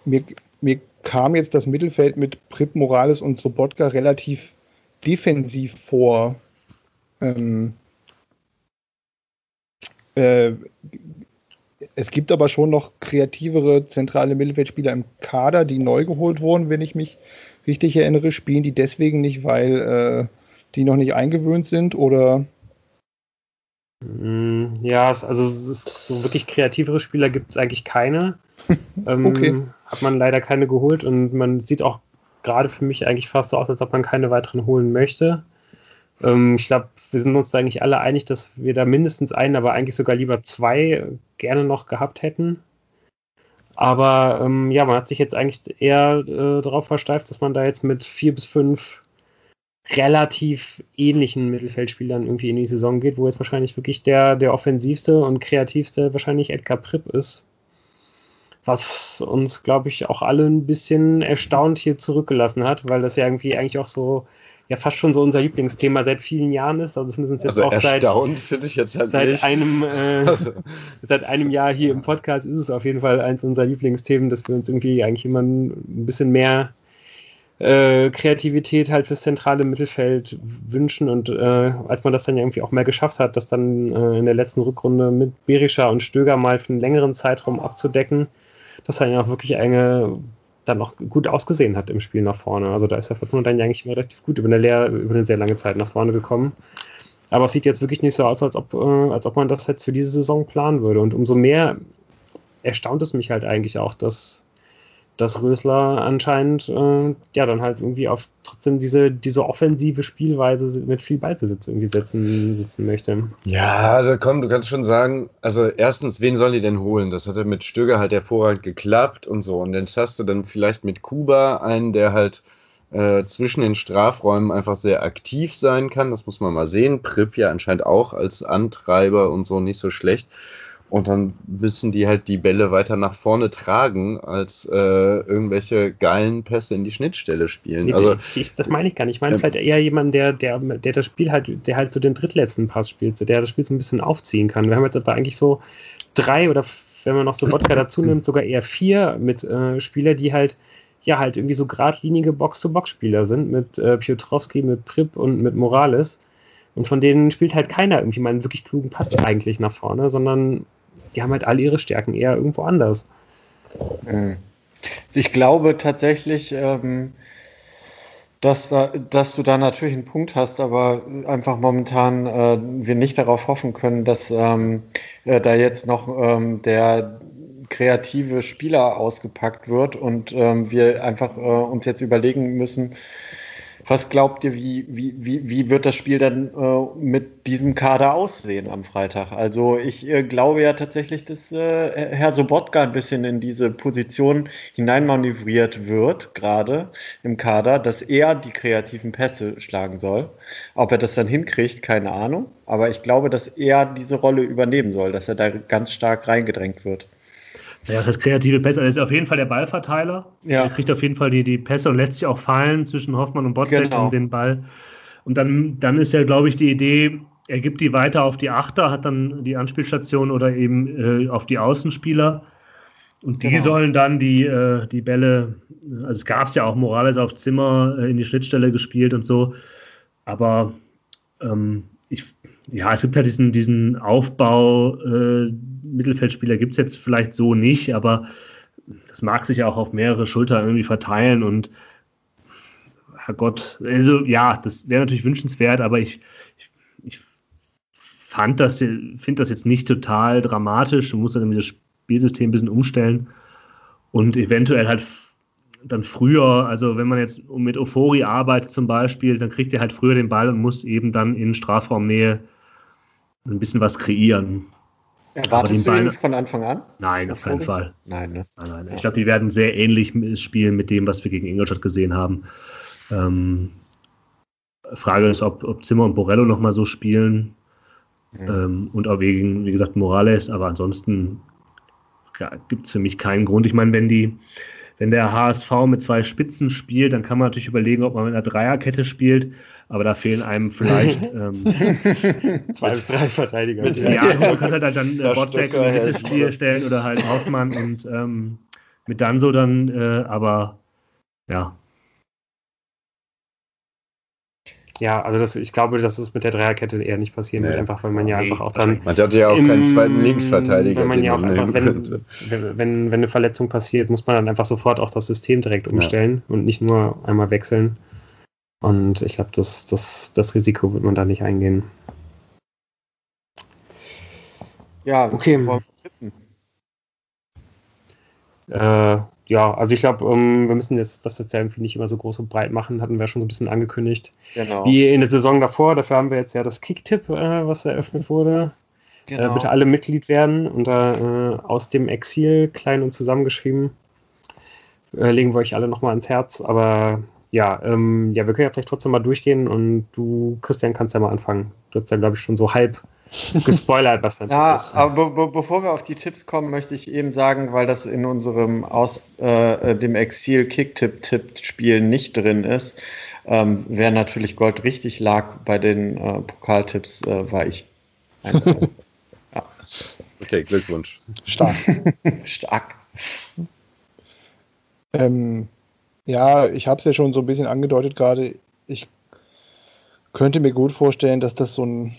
mir, mir kam jetzt das Mittelfeld mit Prip Morales und Sobotka relativ defensiv vor. Ähm, äh, es gibt aber schon noch kreativere zentrale Mittelfeldspieler im Kader, die neu geholt wurden, wenn ich mich richtig erinnere. Spielen die deswegen nicht, weil äh, die noch nicht eingewöhnt sind oder? Mm, ja, also so wirklich kreativere Spieler gibt es eigentlich keine. ähm, okay. Hat man leider keine geholt und man sieht auch gerade für mich eigentlich fast so aus, als ob man keine weiteren holen möchte. Ähm, ich glaube, wir sind uns da eigentlich alle einig, dass wir da mindestens einen, aber eigentlich sogar lieber zwei gerne noch gehabt hätten. Aber ähm, ja, man hat sich jetzt eigentlich eher äh, darauf versteift, dass man da jetzt mit vier bis fünf relativ ähnlichen Mittelfeldspielern irgendwie in die Saison geht, wo jetzt wahrscheinlich wirklich der, der offensivste und kreativste wahrscheinlich Edgar Pripp ist was uns, glaube ich, auch alle ein bisschen erstaunt hier zurückgelassen hat, weil das ja irgendwie eigentlich auch so ja fast schon so unser Lieblingsthema seit vielen Jahren ist. Also zumindest jetzt also auch seit, halt seit einem äh, also. seit einem Jahr hier im Podcast ist es auf jeden Fall eins unserer Lieblingsthemen, dass wir uns irgendwie eigentlich immer ein bisschen mehr äh, Kreativität halt fürs zentrale Mittelfeld wünschen und äh, als man das dann ja irgendwie auch mehr geschafft hat, das dann äh, in der letzten Rückrunde mit Berisha und Stöger mal für einen längeren Zeitraum abzudecken, dass er ja auch wirklich eine dann noch gut ausgesehen hat im Spiel nach vorne. Also da ist der Fortuna dann ja eigentlich immer relativ gut über eine, leer, über eine sehr lange Zeit nach vorne gekommen. Aber es sieht jetzt wirklich nicht so aus, als ob, äh, als ob man das jetzt für diese Saison planen würde. Und umso mehr erstaunt es mich halt eigentlich auch, dass dass Rösler anscheinend äh, ja dann halt irgendwie auf trotzdem diese, diese offensive Spielweise mit viel Ballbesitz irgendwie setzen, setzen möchte. Ja, also komm, du kannst schon sagen, also erstens, wen sollen die denn holen? Das hat ja mit Stöger halt hervorragend geklappt und so. Und jetzt hast du dann vielleicht mit Kuba einen, der halt äh, zwischen den Strafräumen einfach sehr aktiv sein kann. Das muss man mal sehen. Prip ja anscheinend auch als Antreiber und so nicht so schlecht. Und dann müssen die halt die Bälle weiter nach vorne tragen, als äh, irgendwelche geilen Pässe in die Schnittstelle spielen. Nee, also, ich, das meine ich gar nicht. Ich meine äh, vielleicht eher jemanden, der, der, der das Spiel halt, der halt so den drittletzten Pass spielt, der das Spiel so ein bisschen aufziehen kann. Wir haben jetzt aber eigentlich so drei oder wenn man noch so Wodka dazu nimmt, sogar eher vier mit äh, Spieler, die halt ja halt irgendwie so geradlinige Box-to-Box-Spieler sind, mit äh, Piotrowski, mit Prip und mit Morales. Und von denen spielt halt keiner irgendwie mal einen wirklich klugen Pass eigentlich nach vorne, sondern die haben halt alle ihre Stärken eher irgendwo anders. Also ich glaube tatsächlich, ähm, dass, da, dass du da natürlich einen Punkt hast, aber einfach momentan äh, wir nicht darauf hoffen können, dass ähm, äh, da jetzt noch ähm, der kreative Spieler ausgepackt wird und wir einfach äh, uns jetzt überlegen müssen, Was glaubt ihr, wie, wie, wie, wie wird das Spiel dann äh, mit diesem Kader aussehen am Freitag? Also ich äh, glaube ja tatsächlich, dass äh, Herr Sobotka ein bisschen in diese Position hineinmanövriert wird, gerade im Kader, dass er die kreativen Pässe schlagen soll. Ob er das dann hinkriegt, keine Ahnung. Aber ich glaube, dass er diese Rolle übernehmen soll, dass er da ganz stark reingedrängt wird. Ja, das heißt kreative Pässe. Er ist auf jeden Fall der Ballverteiler. Ja. Er kriegt auf jeden Fall die, die Pässe und lässt sich auch fallen zwischen Hoffmann und Botzek genau. um den Ball. Und dann, dann ist ja, glaube ich, die Idee, er gibt die weiter auf die Achter, hat dann die Anspielstation oder eben äh, auf die Außenspieler. Und die genau. sollen dann die, äh, die Bälle, also es gab es ja auch Morales auf Zimmer äh, in die Schnittstelle gespielt und so. Aber ähm, ich, ja, es gibt halt diesen, diesen Aufbau, äh, Mittelfeldspieler gibt es jetzt vielleicht so nicht, aber das mag sich auch auf mehrere Schultern irgendwie verteilen und Herrgott, also ja, das wäre natürlich wünschenswert, aber ich, ich, ich fand das, finde das jetzt nicht total dramatisch. Du musst dann das Spielsystem ein bisschen umstellen und eventuell halt dann früher, also wenn man jetzt mit Euphorie arbeitet zum Beispiel, dann kriegt ihr halt früher den Ball und muss eben dann in Strafraumnähe ein bisschen was kreieren. Erwartest du ihn von Anfang an? Nein, auf keinen Fall. Nein, ne? nein, nein. Ich glaube, die werden sehr ähnlich spielen mit dem, was wir gegen Ingolstadt gesehen haben. Ähm, Frage ist, ob, ob Zimmer und Borello nochmal so spielen. Mhm. Ähm, und auch wegen, wie gesagt, Morales. Aber ansonsten ja, gibt es für mich keinen Grund. Ich meine, wenn die, wenn der HSV mit zwei Spitzen spielt, dann kann man natürlich überlegen, ob man mit einer Dreierkette spielt, aber da fehlen einem vielleicht ähm, zwei bis drei Verteidiger. Mit, ja, ja, du kannst halt dann äh, Botzek in das Spiel stellen oder halt Hoffmann und ähm, mit dann so dann, äh, aber ja, Ja, also das, ich glaube, dass es mit der Dreierkette eher nicht passieren nee. wird, einfach weil man ja einfach auch dann. Man hat ja auch im, keinen zweiten Linksverteidiger. Wenn man ja auch einfach, wenn, wenn, wenn, eine Verletzung passiert, muss man dann einfach sofort auch das System direkt umstellen ja. und nicht nur einmal wechseln. Und ich glaube, das, das, das Risiko wird man da nicht eingehen. Ja, okay. Äh, ja, also ich glaube, ähm, wir müssen jetzt, das jetzt ja irgendwie nicht immer so groß und breit machen, hatten wir schon so ein bisschen angekündigt. Genau. Wie in der Saison davor, dafür haben wir jetzt ja das Kicktipp, äh, was eröffnet wurde. Äh, genau. Äh, bitte alle Mitglied werden unter äh, aus dem Exil, klein und zusammengeschrieben. Äh, legen wir euch alle nochmal ans Herz. Aber ja, ähm, ja, wir können ja vielleicht trotzdem mal durchgehen und du, Christian, kannst ja mal anfangen. Du hast ja, glaube ich, schon so halb gespoilert, was dann ja, ist. Aber be bevor wir auf die Tipps kommen, möchte ich eben sagen, weil das in unserem aus äh, dem Exil Kicktipp-Tipp-Spiel nicht drin ist, ähm, wer natürlich Gold richtig lag bei den äh, Pokaltipps, äh, war ich. ja. Okay, Glückwunsch. Stark. Stark. Ähm, ja, ich habe es ja schon so ein bisschen angedeutet gerade. Ich könnte mir gut vorstellen, dass das so ein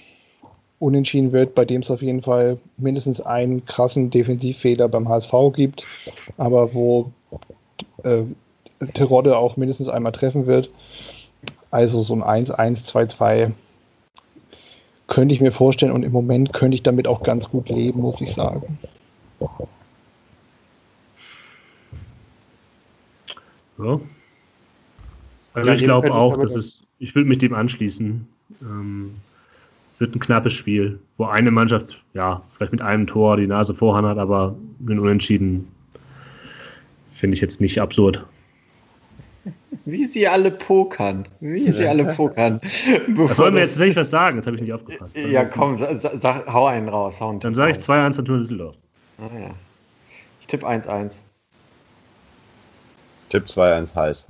Unentschieden wird, bei dem es auf jeden Fall mindestens einen krassen Defensivfehler beim HSV gibt, aber wo äh, Terodde auch mindestens einmal treffen wird. Also so ein 1-1, 2-2 könnte ich mir vorstellen und im Moment könnte ich damit auch ganz gut leben, muss ich sagen. Ja. Also ich glaube auch, dass es, ich will mit dem anschließen. Ähm, wird ein knappes Spiel, wo eine Mannschaft, ja, vielleicht mit einem Tor die Nase vorhand hat, aber ein Unentschieden finde ich jetzt nicht absurd. Wie sie alle pokern. Wie ja. sie alle pokern. Das sollen wir jetzt nicht was sagen, jetzt habe ich nicht aufgepasst. Dann ja, komm, sag, sag, hau einen raus. Hau einen dann sage ich 2-1 von Düsseldorf. Ah, ja. Ich tippe 1-1. Tipp 2-1 HSV.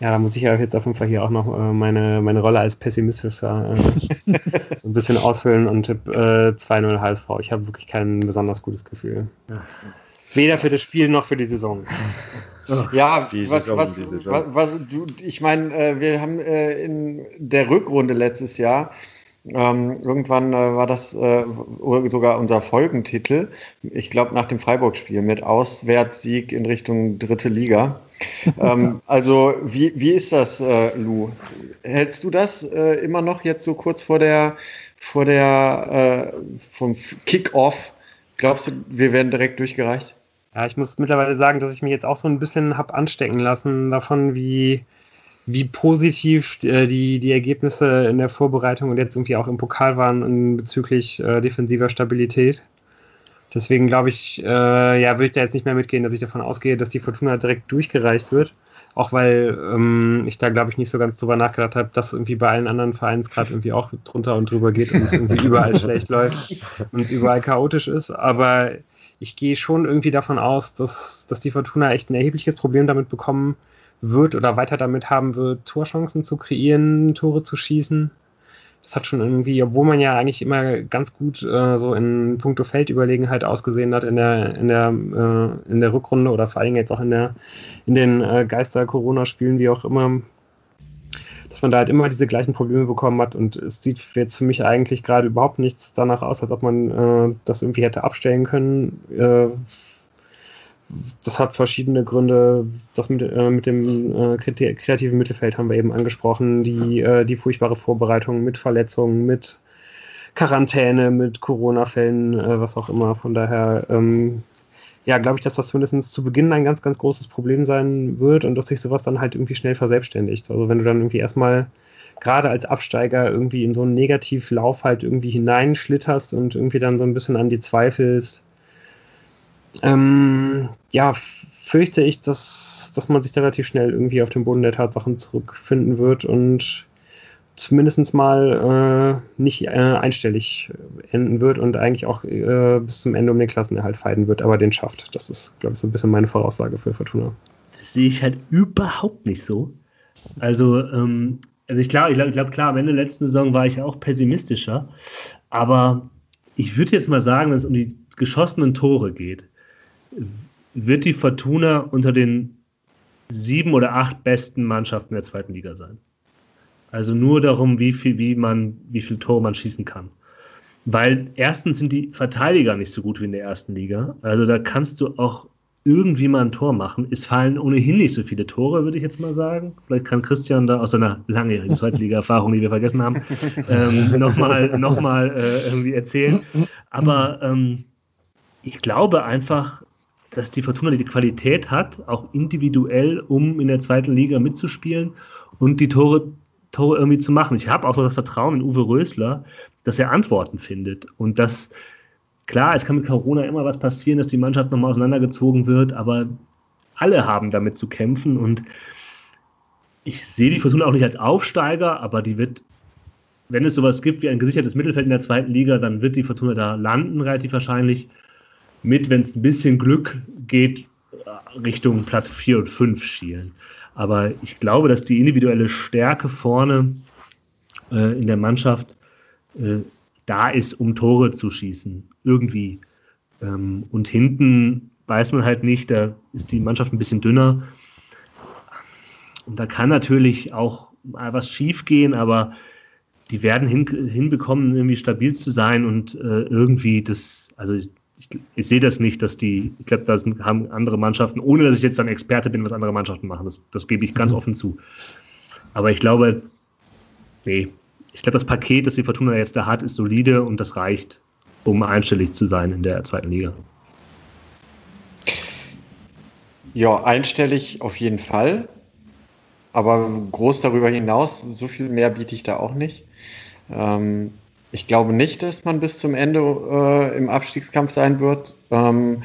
Ja, da muss ich ja jetzt auf jeden Fall hier auch noch äh, meine, meine Rolle als Pessimistischer äh, so ein bisschen ausfüllen und Tipp äh, 2-0 HSV. Ich habe wirklich kein besonders gutes Gefühl. Weder für das Spiel noch für die Saison. Ja, die was, Saison, was, was, was, du, ich meine, äh, wir haben äh, in der Rückrunde letztes Jahr ähm, irgendwann äh, war das äh, sogar unser Folgentitel. Ich glaube, nach dem Freiburg-Spiel mit Auswärtssieg in Richtung dritte Liga. ähm, also, wie, wie ist das, äh, Lou? Hältst du das äh, immer noch jetzt so kurz vor der, vor der, äh, vom Kick-Off? Glaubst du, wir werden direkt durchgereicht? Ja, ich muss mittlerweile sagen, dass ich mich jetzt auch so ein bisschen habe anstecken lassen davon, wie wie positiv äh, die, die Ergebnisse in der Vorbereitung und jetzt irgendwie auch im Pokal waren bezüglich äh, defensiver Stabilität. Deswegen glaube ich, äh, ja, würde ich da jetzt nicht mehr mitgehen, dass ich davon ausgehe, dass die Fortuna direkt durchgereicht wird. Auch weil ähm, ich da, glaube ich, nicht so ganz drüber nachgedacht habe, dass irgendwie bei allen anderen Vereinen es gerade irgendwie auch drunter und drüber geht und es irgendwie überall schlecht läuft und es überall chaotisch ist. Aber ich gehe schon irgendwie davon aus, dass, dass die Fortuna echt ein erhebliches Problem damit bekommen wird oder weiter damit haben wird, Torchancen zu kreieren, Tore zu schießen. Das hat schon irgendwie, obwohl man ja eigentlich immer ganz gut äh, so in puncto Feldüberlegenheit ausgesehen hat in der, in der, äh, in der Rückrunde oder vor allem jetzt auch in, der, in den äh, Geister-Corona-Spielen, wie auch immer, dass man da halt immer diese gleichen Probleme bekommen hat und es sieht jetzt für mich eigentlich gerade überhaupt nichts danach aus, als ob man äh, das irgendwie hätte abstellen können. Das hat verschiedene Gründe. Das mit, äh, mit dem äh, kreativen Mittelfeld haben wir eben angesprochen. Die, äh, die furchtbare Vorbereitung mit Verletzungen, mit Quarantäne, mit Corona-Fällen, äh, was auch immer. Von daher, ähm, ja, glaube ich, dass das zumindest zu Beginn ein ganz, ganz großes Problem sein wird und dass sich sowas dann halt irgendwie schnell verselbstständigt. Also wenn du dann irgendwie erstmal gerade als Absteiger irgendwie in so einen Negativlauf halt irgendwie hineinschlitterst und irgendwie dann so ein bisschen an die zweifelst, ähm, ja, fürchte ich, dass, dass man sich da relativ schnell irgendwie auf den Boden der Tatsachen zurückfinden wird und zumindest mal äh, nicht äh, einstellig enden wird und eigentlich auch äh, bis zum Ende um den Klassenerhalt feiden wird, aber den schafft. Das ist, glaube ich, so ein bisschen meine Voraussage für Fortuna. Das sehe ich halt überhaupt nicht so. Also, ähm, also ich glaube, ich glaube, glaub, klar, am Ende der letzten Saison war ich auch pessimistischer, aber ich würde jetzt mal sagen, wenn es um die geschossenen Tore geht, wird die Fortuna unter den sieben oder acht besten Mannschaften der zweiten Liga sein. Also nur darum, wie viel, wie man, wie viel Tore man schießen kann. Weil erstens sind die Verteidiger nicht so gut wie in der ersten Liga. Also da kannst du auch irgendwie mal ein Tor machen. Es fallen ohnehin nicht so viele Tore, würde ich jetzt mal sagen. Vielleicht kann Christian da aus seiner langjährigen Zweitliga-Erfahrung, die wir vergessen haben, ähm, nochmal noch mal, äh, irgendwie erzählen. Aber ähm, ich glaube einfach, dass die Fortuna die Qualität hat, auch individuell, um in der zweiten Liga mitzuspielen und die Tore, Tore irgendwie zu machen. Ich habe auch so das Vertrauen in Uwe Rösler, dass er Antworten findet und dass, klar, es kann mit Corona immer was passieren, dass die Mannschaft nochmal auseinandergezogen wird, aber alle haben damit zu kämpfen und ich sehe die Fortuna auch nicht als Aufsteiger, aber die wird, wenn es sowas gibt wie ein gesichertes Mittelfeld in der zweiten Liga, dann wird die Fortuna da landen, relativ wahrscheinlich mit, wenn es ein bisschen Glück geht, Richtung Platz 4 und 5 schielen. Aber ich glaube, dass die individuelle Stärke vorne äh, in der Mannschaft äh, da ist, um Tore zu schießen. Irgendwie. Ähm, und hinten weiß man halt nicht, da ist die Mannschaft ein bisschen dünner. Und da kann natürlich auch mal was schief gehen, aber die werden hin, hinbekommen, irgendwie stabil zu sein und äh, irgendwie das, also ich, ich, sehe das nicht, dass die, ich glaube, da sind, haben andere Mannschaften, ohne dass ich jetzt dann Experte bin, was andere Mannschaften machen. Das, das gebe ich ganz mhm. offen zu. Aber ich glaube, nee, ich glaube, das Paket, das die Fortuna jetzt da hat, ist solide und das reicht, um einstellig zu sein in der zweiten Liga. Ja, einstellig auf jeden Fall. Aber groß darüber hinaus, so viel mehr biete ich da auch nicht. Ähm, ich glaube nicht, dass man bis zum Ende äh, im Abstiegskampf sein wird, ähm,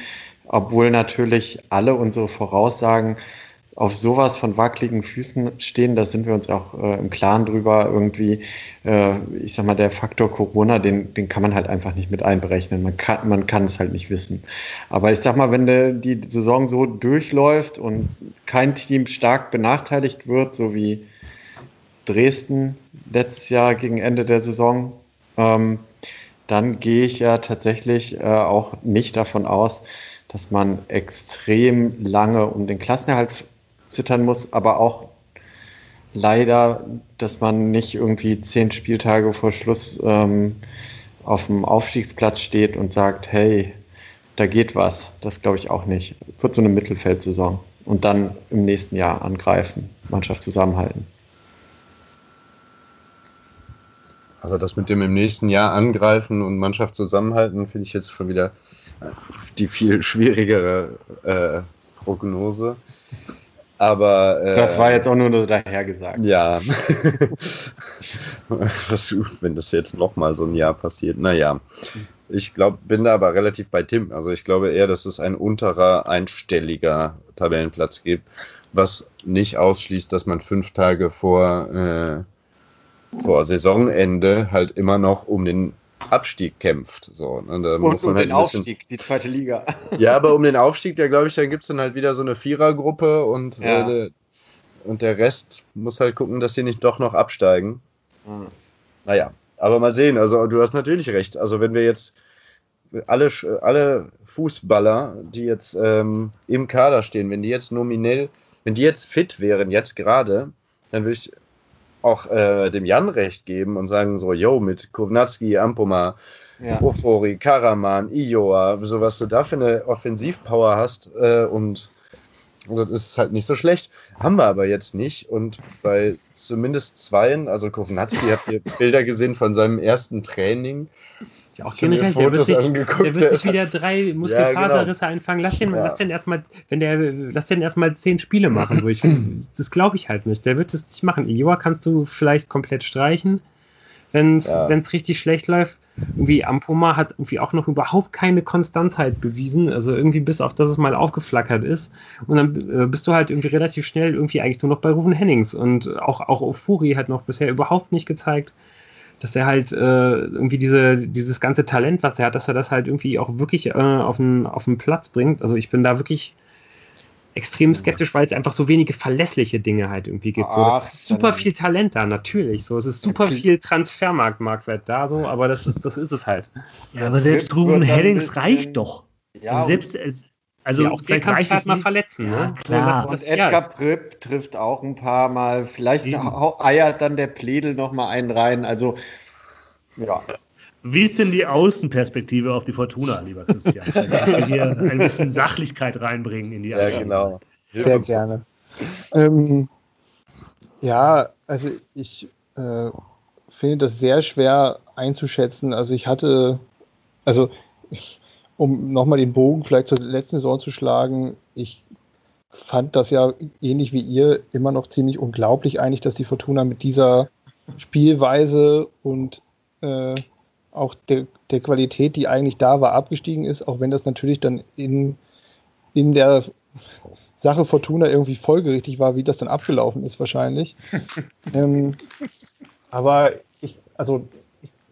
obwohl natürlich alle unsere Voraussagen auf sowas von wackeligen Füßen stehen, da sind wir uns auch äh, im Klaren drüber. Irgendwie, äh, ich sag mal, der Faktor Corona, den, den kann man halt einfach nicht mit einberechnen. Man kann, man kann es halt nicht wissen. Aber ich sag mal, wenn de, die Saison so durchläuft und kein Team stark benachteiligt wird, so wie Dresden letztes Jahr gegen Ende der Saison, ähm, dann gehe ich ja tatsächlich äh, auch nicht davon aus, dass man extrem lange um den Klassenerhalt zittern muss, aber auch leider, dass man nicht irgendwie zehn Spieltage vor Schluss ähm, auf dem Aufstiegsplatz steht und sagt, hey, da geht was. Das glaube ich auch nicht. Wird so eine Mittelfeldsaison und dann im nächsten Jahr angreifen, Mannschaft zusammenhalten. Also das mit dem im nächsten Jahr angreifen und Mannschaft zusammenhalten, finde ich jetzt schon wieder die viel schwierigere äh, Prognose. Aber. Äh, das war jetzt auch nur so dahergesagt. Ja. Was, wenn das jetzt nochmal so ein Jahr passiert. Naja. Ich glaube, bin da aber relativ bei Tim. Also ich glaube eher, dass es ein unterer einstelliger Tabellenplatz gibt, was nicht ausschließt, dass man fünf Tage vor, äh, vor Saisonende halt immer noch um den Abstieg kämpft. So, ne? da Und muss man um halt den bisschen, Aufstieg, die zweite Liga. Ja, aber um den Aufstieg, da glaube ich, dann gibt es dann halt wieder so eine Vierergruppe und, ja. äh, und der Rest muss halt gucken, dass sie nicht doch noch absteigen. Mhm. Naja, aber mal sehen. Also du hast natürlich recht. Also wenn wir jetzt alle, alle Fußballer, die jetzt ähm, im Kader stehen, wenn die jetzt nominell, wenn die jetzt fit wären, jetzt gerade, dann würde ich auch äh, dem Jan recht geben und sagen so, yo, mit Kovnatski, Ampoma, ja. Ofori, Karaman, Ioa, so was du da für eine Offensivpower hast äh, und also das ist halt nicht so schlecht. Haben wir aber jetzt nicht. Und bei zumindest zweien, also Kovnatski, habt ihr Bilder gesehen von seinem ersten Training. Ja, auch generell, der wird, sich, der wird sich wieder drei Muskelfaserrisse ja, genau. einfangen. Lass den, ja. lass den erstmal, wenn der, lass den erstmal zehn Spiele machen. Wo ich, das glaube ich halt nicht. Der wird es nicht machen. Ioa kannst du vielleicht komplett streichen, wenn es ja. richtig schlecht läuft. Irgendwie Ampoma hat irgendwie auch noch überhaupt keine Konstantheit bewiesen. Also irgendwie bis auf das es mal aufgeflackert ist. Und dann äh, bist du halt irgendwie relativ schnell irgendwie eigentlich nur noch bei Rufen Hennings. Und auch, auch Ofuri hat noch bisher überhaupt nicht gezeigt, dass er halt äh, irgendwie diese, dieses ganze Talent, was er hat, dass er das halt irgendwie auch wirklich äh, auf, den, auf den Platz bringt. Also ich bin da wirklich extrem skeptisch, weil es einfach so wenige verlässliche Dinge halt irgendwie gibt. So, Ach, ist super viel Talent da, natürlich. So, es ist super viel Transfermarktmarktwert da, so, aber das, das ist es halt. Ja, aber selbst Ruben Hellings reicht doch. Ja, also selbst, äh, also ja, auch den kannst du halt mal verletzen. Ja, ne? klar. So, das, das, und Edgar Prüpp trifft auch ein paar Mal. Vielleicht Eben. eiert dann der Pledel noch mal einen rein. Also, ja. Wie ist denn die Außenperspektive auf die Fortuna, lieber Christian? Dass wir hier ein bisschen Sachlichkeit reinbringen in die Ja, Arbeit. genau. Sehr gerne. Ähm, ja, also ich äh, finde das sehr schwer einzuschätzen. Also ich hatte, also ich, um nochmal den Bogen vielleicht zur letzten Saison zu schlagen, ich fand das ja ähnlich wie ihr immer noch ziemlich unglaublich eigentlich, dass die Fortuna mit dieser Spielweise und äh, auch der, der Qualität, die eigentlich da war, abgestiegen ist, auch wenn das natürlich dann in, in der Sache Fortuna irgendwie folgerichtig war, wie das dann abgelaufen ist wahrscheinlich. ähm, aber ich, also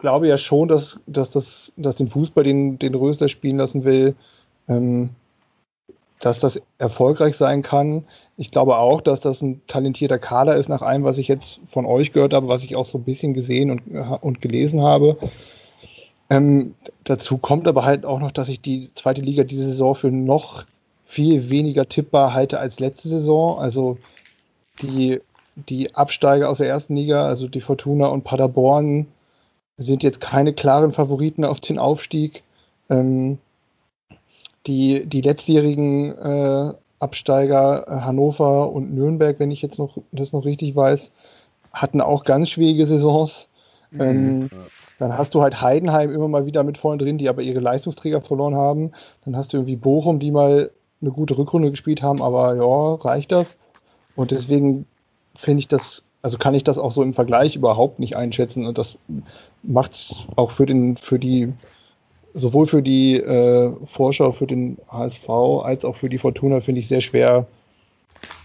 glaube ja schon, dass, dass, das, dass den Fußball, den, den Rösler spielen lassen will, ähm, dass das erfolgreich sein kann. Ich glaube auch, dass das ein talentierter Kader ist, nach allem, was ich jetzt von euch gehört habe, was ich auch so ein bisschen gesehen und, und gelesen habe. Ähm, dazu kommt aber halt auch noch, dass ich die zweite Liga diese Saison für noch viel weniger tippbar halte als letzte Saison. Also die, die Absteiger aus der ersten Liga, also die Fortuna und Paderborn, sind jetzt keine klaren Favoriten auf den Aufstieg. Ähm, die, die letztjährigen äh, Absteiger äh, Hannover und Nürnberg, wenn ich jetzt noch das noch richtig weiß, hatten auch ganz schwierige Saisons. Mhm. Ähm, dann hast du halt Heidenheim immer mal wieder mit vorne drin, die aber ihre Leistungsträger verloren haben. Dann hast du irgendwie Bochum, die mal eine gute Rückrunde gespielt haben, aber ja, reicht das? Und deswegen finde ich das, also kann ich das auch so im Vergleich überhaupt nicht einschätzen. Und das macht auch für den, für die, sowohl für die äh, Vorschau für den HSV als auch für die Fortuna finde ich sehr schwer.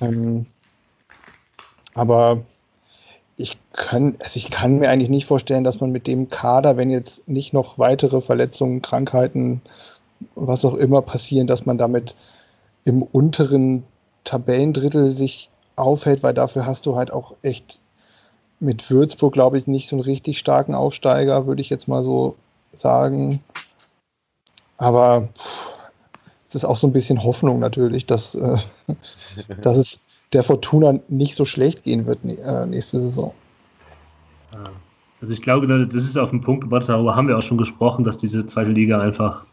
Ähm, aber ich kann, also ich kann mir eigentlich nicht vorstellen, dass man mit dem Kader, wenn jetzt nicht noch weitere Verletzungen, Krankheiten, was auch immer passieren, dass man damit im unteren Tabellendrittel sich aufhält, weil dafür hast du halt auch echt mit Würzburg, glaube ich, nicht so einen richtig starken Aufsteiger, würde ich jetzt mal so sagen. Aber es ist auch so ein bisschen Hoffnung natürlich, dass, äh, dass es der Fortuna nicht so schlecht gehen wird äh, nächste Saison. Also ich glaube, das ist auf den Punkt gebracht, darüber haben wir auch schon gesprochen, dass diese zweite Liga einfach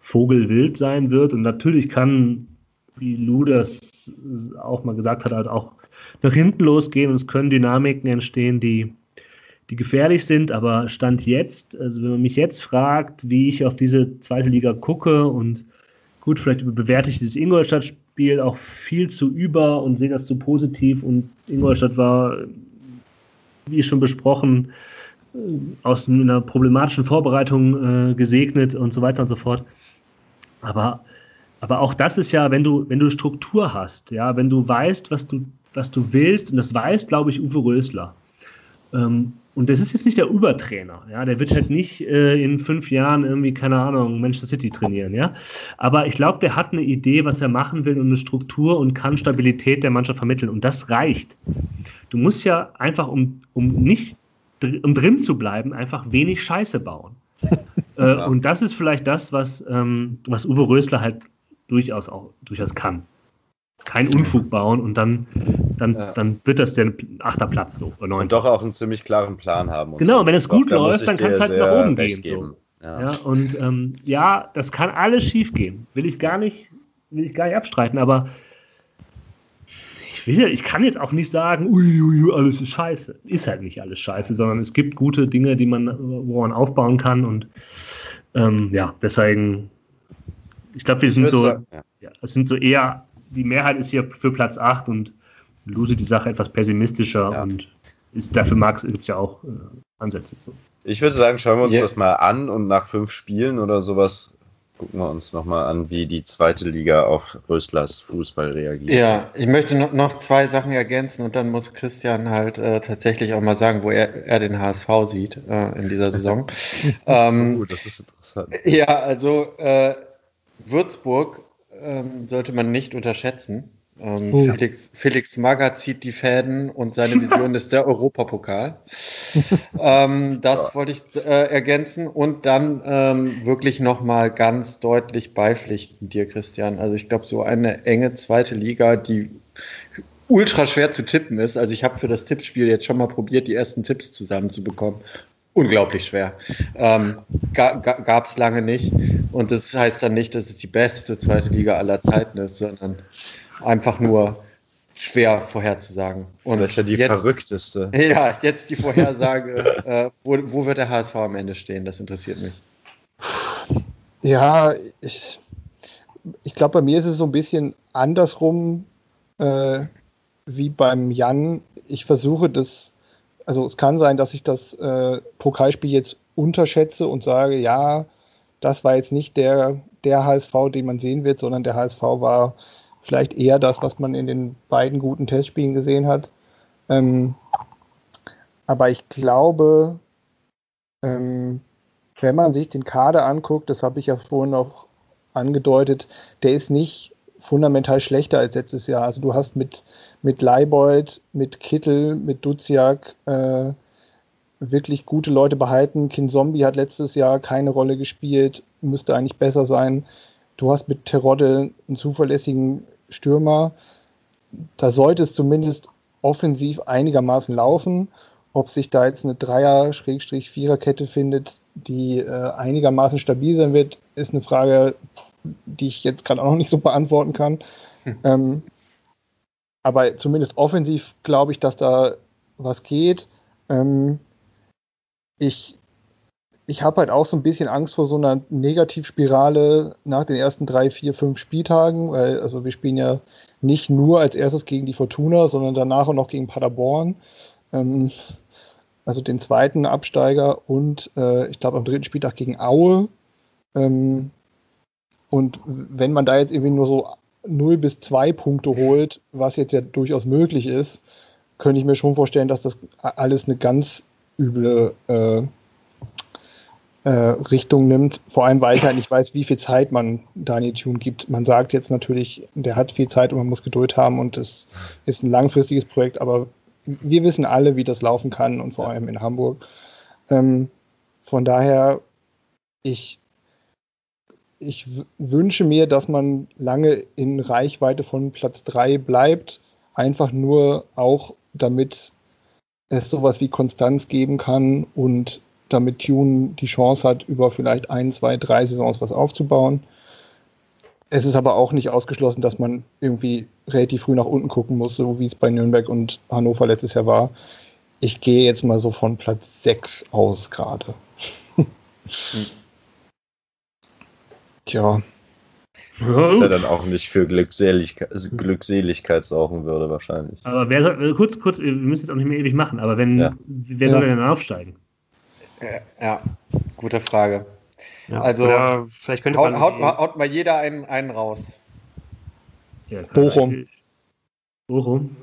vogelwild sein wird. Und natürlich kann, wie Lu das auch mal gesagt hat, halt auch nach hinten losgehen und es können Dynamiken entstehen, die, die gefährlich sind. Aber Stand jetzt, also wenn man mich jetzt fragt, wie ich auf diese zweite Liga gucke und gut, vielleicht bewerte ich dieses Ingolstadt-Spiel Spiel auch viel zu über und sehe das zu positiv. Und Ingolstadt war, wie schon besprochen, aus einer problematischen Vorbereitung äh, gesegnet und so weiter und so fort. Aber, aber auch das ist ja, wenn du, wenn du Struktur hast, ja, wenn du weißt, was du, was du willst, und das weiß, glaube ich, Uwe Rösler. Ähm, und das ist jetzt nicht der Übertrainer, ja, der wird halt nicht äh, in fünf Jahren irgendwie, keine Ahnung, Manchester City trainieren, ja. Aber ich glaube, der hat eine Idee, was er machen will und eine Struktur und kann Stabilität der Mannschaft vermitteln. Und das reicht. Du musst ja einfach, um, um nicht um drin zu bleiben, einfach wenig Scheiße bauen. äh, und das ist vielleicht das, was, ähm, was Uwe Rösler halt durchaus auch durchaus kann keinen Unfug bauen und dann, dann, ja. dann wird das der achter Platz so. Oder und doch auch einen ziemlich klaren Plan haben. Genau, so. wenn es gut läuft, dann kann es halt nach oben gehen. So. Ja. ja. und ähm, ja, das kann alles schief gehen. Will ich gar nicht, will ich gar nicht abstreiten, aber ich will, ich kann jetzt auch nicht sagen, ui, ui, alles ist scheiße. Ist halt nicht alles scheiße, sondern es gibt gute Dinge, die man, wo man aufbauen kann und ähm, ja, deswegen, ich glaube, wir sind so, ja. es sind so eher die Mehrheit ist hier für Platz 8 und Lose die Sache etwas pessimistischer ja. und ist, dafür gibt es ja auch äh, Ansätze. So. Ich würde sagen, schauen wir uns yeah. das mal an und nach fünf Spielen oder sowas gucken wir uns nochmal an, wie die zweite Liga auf Röstlers Fußball reagiert. Ja, ich möchte noch zwei Sachen ergänzen und dann muss Christian halt äh, tatsächlich auch mal sagen, wo er, er den HSV sieht äh, in dieser Saison. ähm, oh, das ist interessant. Ja, also äh, Würzburg ähm, sollte man nicht unterschätzen. Ähm, oh. Felix, Felix Magath zieht die Fäden und seine Vision ist der Europapokal. ähm, das ja. wollte ich äh, ergänzen und dann ähm, wirklich nochmal ganz deutlich beipflichten dir, Christian. Also ich glaube, so eine enge zweite Liga, die ultra schwer zu tippen ist. Also ich habe für das Tippspiel jetzt schon mal probiert, die ersten Tipps zusammenzubekommen unglaublich schwer. Ähm, ga, ga, Gab es lange nicht. Und das heißt dann nicht, dass es die beste zweite Liga aller Zeiten ist, sondern einfach nur schwer vorherzusagen. Und das ist ja die jetzt, verrückteste. Ja, jetzt die Vorhersage. äh, wo, wo wird der HSV am Ende stehen? Das interessiert mich. Ja, ich, ich glaube, bei mir ist es so ein bisschen andersrum äh, wie beim Jan. Ich versuche das also es kann sein, dass ich das äh, Pokalspiel jetzt unterschätze und sage, ja, das war jetzt nicht der, der HSV, den man sehen wird, sondern der HSV war vielleicht eher das, was man in den beiden guten Testspielen gesehen hat. Ähm, aber ich glaube, ähm, wenn man sich den Kader anguckt, das habe ich ja vorhin noch angedeutet, der ist nicht fundamental schlechter als letztes Jahr. Also du hast mit mit Leibold, mit Kittel, mit Duziak äh, wirklich gute Leute behalten. Kin Zombie hat letztes Jahr keine Rolle gespielt, müsste eigentlich besser sein. Du hast mit Terodde einen zuverlässigen Stürmer. Da sollte es zumindest offensiv einigermaßen laufen. Ob sich da jetzt eine Dreier-Vierer-Kette findet, die äh, einigermaßen stabil sein wird, ist eine Frage, die ich jetzt gerade auch noch nicht so beantworten kann. Hm. Ähm, aber zumindest offensiv glaube ich, dass da was geht. Ähm, ich ich habe halt auch so ein bisschen Angst vor so einer Negativspirale nach den ersten drei, vier, fünf Spieltagen, weil also wir spielen ja nicht nur als erstes gegen die Fortuna, sondern danach auch noch gegen Paderborn. Ähm, also den zweiten Absteiger und äh, ich glaube am dritten Spieltag gegen Aue. Ähm, und wenn man da jetzt irgendwie nur so 0 bis 2 Punkte holt, was jetzt ja durchaus möglich ist, könnte ich mir schon vorstellen, dass das alles eine ganz üble äh, äh, Richtung nimmt. Vor allem, weil ich halt nicht weiß, wie viel Zeit man Daniel Thune gibt. Man sagt jetzt natürlich, der hat viel Zeit und man muss Geduld haben und das ist ein langfristiges Projekt, aber wir wissen alle, wie das laufen kann und vor allem in Hamburg. Ähm, von daher, ich ich wünsche mir, dass man lange in Reichweite von Platz 3 bleibt, einfach nur auch damit es sowas wie Konstanz geben kann und damit Tune die Chance hat, über vielleicht ein, zwei, drei Saisons was aufzubauen. Es ist aber auch nicht ausgeschlossen, dass man irgendwie relativ früh nach unten gucken muss, so wie es bei Nürnberg und Hannover letztes Jahr war. Ich gehe jetzt mal so von Platz 6 aus gerade. Hm. Tja. Was er dann auch nicht für Glückseligkeit, Glückseligkeit sorgen würde, wahrscheinlich. Aber wer soll, äh, kurz, kurz, wir müssen jetzt auch nicht mehr ewig machen, aber wenn, ja. wer soll ja. denn aufsteigen? Ja, gute Frage. Ja, also, Oder vielleicht könnte haut, man. Haut, haut, mal jeder einen, einen raus. Ja, Bochum. Bochum.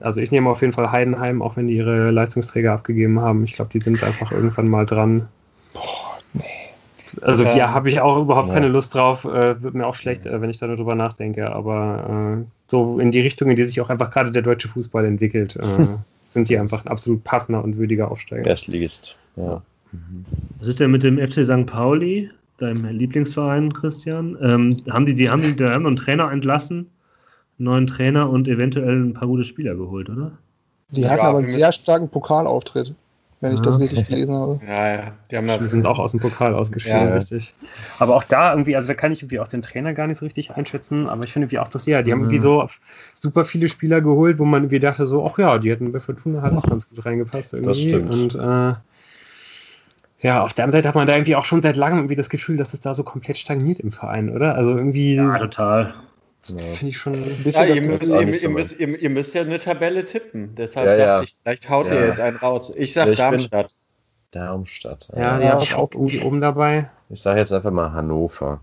Also ich nehme auf jeden Fall Heidenheim, auch wenn die ihre Leistungsträger abgegeben haben. Ich glaube, die sind einfach irgendwann mal dran. Also ja, habe ich auch überhaupt ja. keine Lust drauf. Äh, wird mir auch schlecht, äh, wenn ich darüber nachdenke. Aber äh, so in die Richtung, in die sich auch einfach gerade der deutsche Fußball entwickelt, äh, sind die einfach ein absolut passender und würdiger Aufsteiger. Erstligist, ja. Was ist denn mit dem FC St. Pauli, deinem Lieblingsverein, Christian? Ähm, haben die, die haben die, die haben einen Trainer entlassen, einen neuen Trainer und eventuell ein paar gute Spieler geholt, oder? Die ja, hatten aber einen sehr starken Pokalauftritt wenn ich das richtig gelesen habe. Ja, ja. Die, haben die sind auch aus dem Pokal ausgeschieden, ja. richtig. Aber auch da irgendwie, also da kann ich irgendwie auch den Trainer gar nicht so richtig einschätzen, aber ich finde wie auch das ja, die haben irgendwie so super viele Spieler geholt, wo man irgendwie dachte so, ach ja, die hätten bei Fortuna halt auch ganz gut reingepasst irgendwie. Das stimmt. Und äh, ja, auf der anderen Seite hat man da irgendwie auch schon seit langem irgendwie das Gefühl, dass es da so komplett stagniert im Verein, oder? Also irgendwie. Ja, total. Finde ich schon ein bisschen. Ja, ihr, müsst, ihr, ihr, müsst, ihr, ihr, müsst, ja eine Tabelle tippen. Deshalb ja, dachte ich, vielleicht haut ihr jetzt einen raus. Ich sag ich Darmstadt. Darmstadt. Ja, die habe ich auch irgendwie oben dabei. Ich sage jetzt einfach mal Hannover.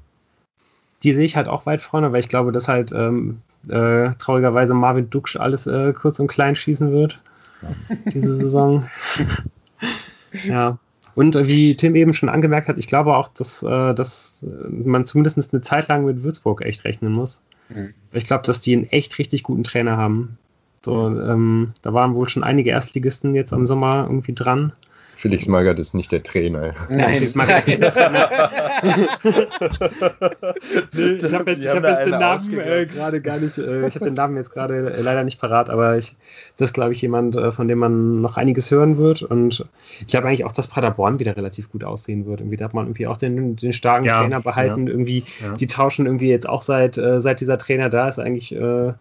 Die sehe ich halt auch weit vorne, weil ich glaube, dass halt ähm, äh, traurigerweise Marvin Duksch alles äh, kurz und klein schießen wird. diese Saison. ja. Und wie Tim eben schon angemerkt hat, ich glaube auch, dass, äh, dass man zumindest eine Zeit lang mit Würzburg echt rechnen muss. Mhm. Ich glaube, dass die einen echt richtig guten Trainer haben. So, ähm, da waren wohl schon einige Erstligisten jetzt am Sommer irgendwie dran. Felix Magath ist nicht der Trainer. Nein, Felix Magath ist nicht der Trainer. nee, ich habe jetzt, hab jetzt den Namen äh, gerade gar nicht, äh, ich habe den Namen jetzt gerade äh, leider nicht parat, aber ich, das ist, glaube ich, jemand, äh, von dem man noch einiges hören wird. Und ich glaube eigentlich auch, dass Paderborn wieder relativ gut aussehen wird. Irgendwie da hat man irgendwie auch den, den starken ja, Trainer behalten. Ja, irgendwie, ja. die tauschen irgendwie jetzt auch seit, äh, seit dieser Trainer da ist eigentlich äh,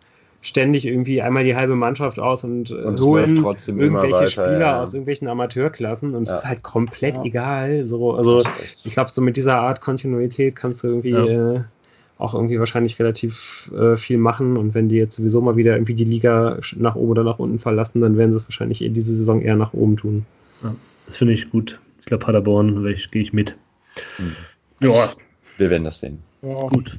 ständig irgendwie einmal die halbe Mannschaft aus und, äh, und holen irgendwelche weiter, Spieler ja. aus irgendwelchen Amateurklassen und es ist halt komplett ja. egal. So, also ich glaube, so mit dieser Art Kontinuität kannst du irgendwie äh, auch irgendwie wahrscheinlich relativ äh, viel machen und wenn die jetzt sowieso mal wieder irgendwie die Liga nach oben oder nach unten verlassen, dann werden sie es wahrscheinlich eh diese Saison eher nach oben tun. das finde ich gut. Ich glaube, Paderborn gehe ich mit. Mhm. Ja. Wir werden das sehen. Gut.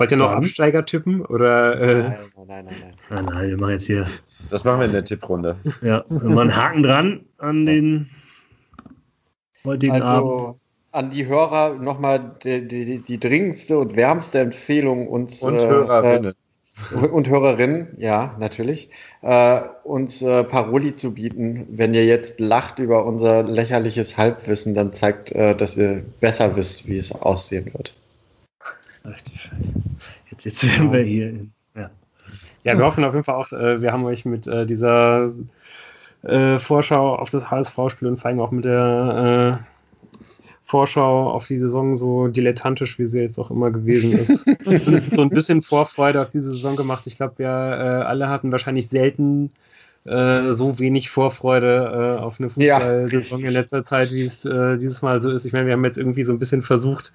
Wollt ihr noch Absteiger tippen? Oder, äh? nein, nein, nein, nein. Nein, nein, wir machen jetzt hier. Das machen wir in der Tipprunde. Ja, wir machen einen Haken dran an den heutigen also, Abend. An die Hörer nochmal die, die, die, dringendste und wärmste Empfehlung uns. Und äh, Hörerinnen. Äh, und Hörerinnen, ja, natürlich, äh, uns äh, Paroli zu bieten. Wenn ihr jetzt lacht über unser lächerliches Halbwissen, dann zeigt, äh, dass ihr besser wisst, wie es aussehen wird. Ach die Scheiße. Jetzt, jetzt werden wir hier. Ja. ja, wir hoffen auf jeden Fall auch, äh, wir haben euch mit äh, dieser äh, Vorschau auf das HSV-Spiel und vor allem auch mit der Vorschau auf die Saison so dilettantisch, wie sie jetzt auch immer gewesen ist. Zumindest so ein bisschen Vorfreude auf diese Saison gemacht. Ich glaube, wir alle hatten wahrscheinlich selten äh, so wenig Vorfreude äh, auf eine Fußballsaison ja. in letzter Zeit, wie es äh, dieses Mal so ist. Ich meine, wir haben jetzt irgendwie so ein bisschen versucht,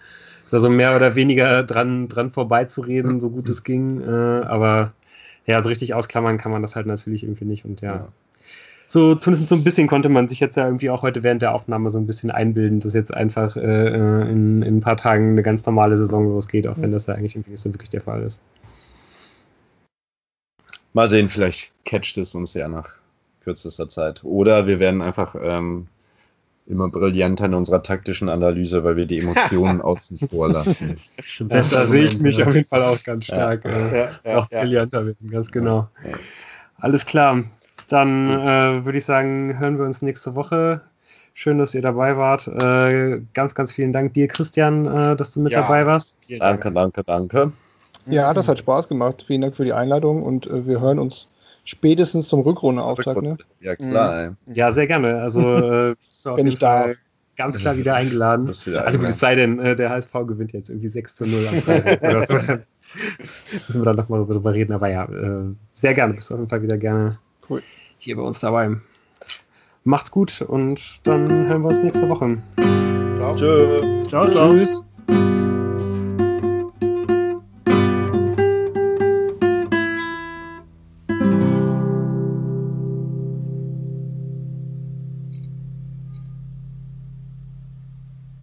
da so mehr oder weniger dran, dran vorbeizureden, so gut es ging. Äh, aber ja, so richtig ausklammern kann man das halt natürlich irgendwie nicht. Und ja. ja. So, zumindest so ein bisschen konnte man sich jetzt ja irgendwie auch heute während der Aufnahme so ein bisschen einbilden, dass jetzt einfach äh, äh in, in ein paar Tagen eine ganz normale Saison losgeht, auch wenn das ja eigentlich irgendwie nicht so wirklich der Fall ist. Mal sehen, vielleicht catcht es uns ja nach kürzester Zeit. Oder wir werden einfach ähm, immer brillanter in unserer taktischen Analyse, weil wir die Emotionen außen vor lassen. da sehe ich mich auf jeden Fall auch ganz stark. Ja. Äh, ja, ja, noch brillanter werden, ganz genau. Alles klar. Dann äh, würde ich sagen, hören wir uns nächste Woche. Schön, dass ihr dabei wart. Äh, ganz, ganz vielen Dank dir, Christian, äh, dass du mit dabei warst. Danke, danke, danke. Ja, das hat Spaß gemacht. Vielen Dank für die Einladung und äh, wir hören uns spätestens zum Rückrundenauftakt. Ne? Ja, klar. Mhm. Ja, sehr gerne. Also äh, bist du Wenn ich da ganz klar wieder eingeladen. Wieder also gut, es sei denn, äh, der HSV gewinnt jetzt irgendwie 6 zu 0 am Freitag oder so. Dann müssen wir dann nochmal darüber reden. Aber ja, äh, sehr gerne. Bist du auf jeden Fall wieder gerne cool. hier bei uns dabei. Macht's gut und dann hören wir uns nächste Woche. Ciao. Tschö. Ciao, ciao. Tschüss.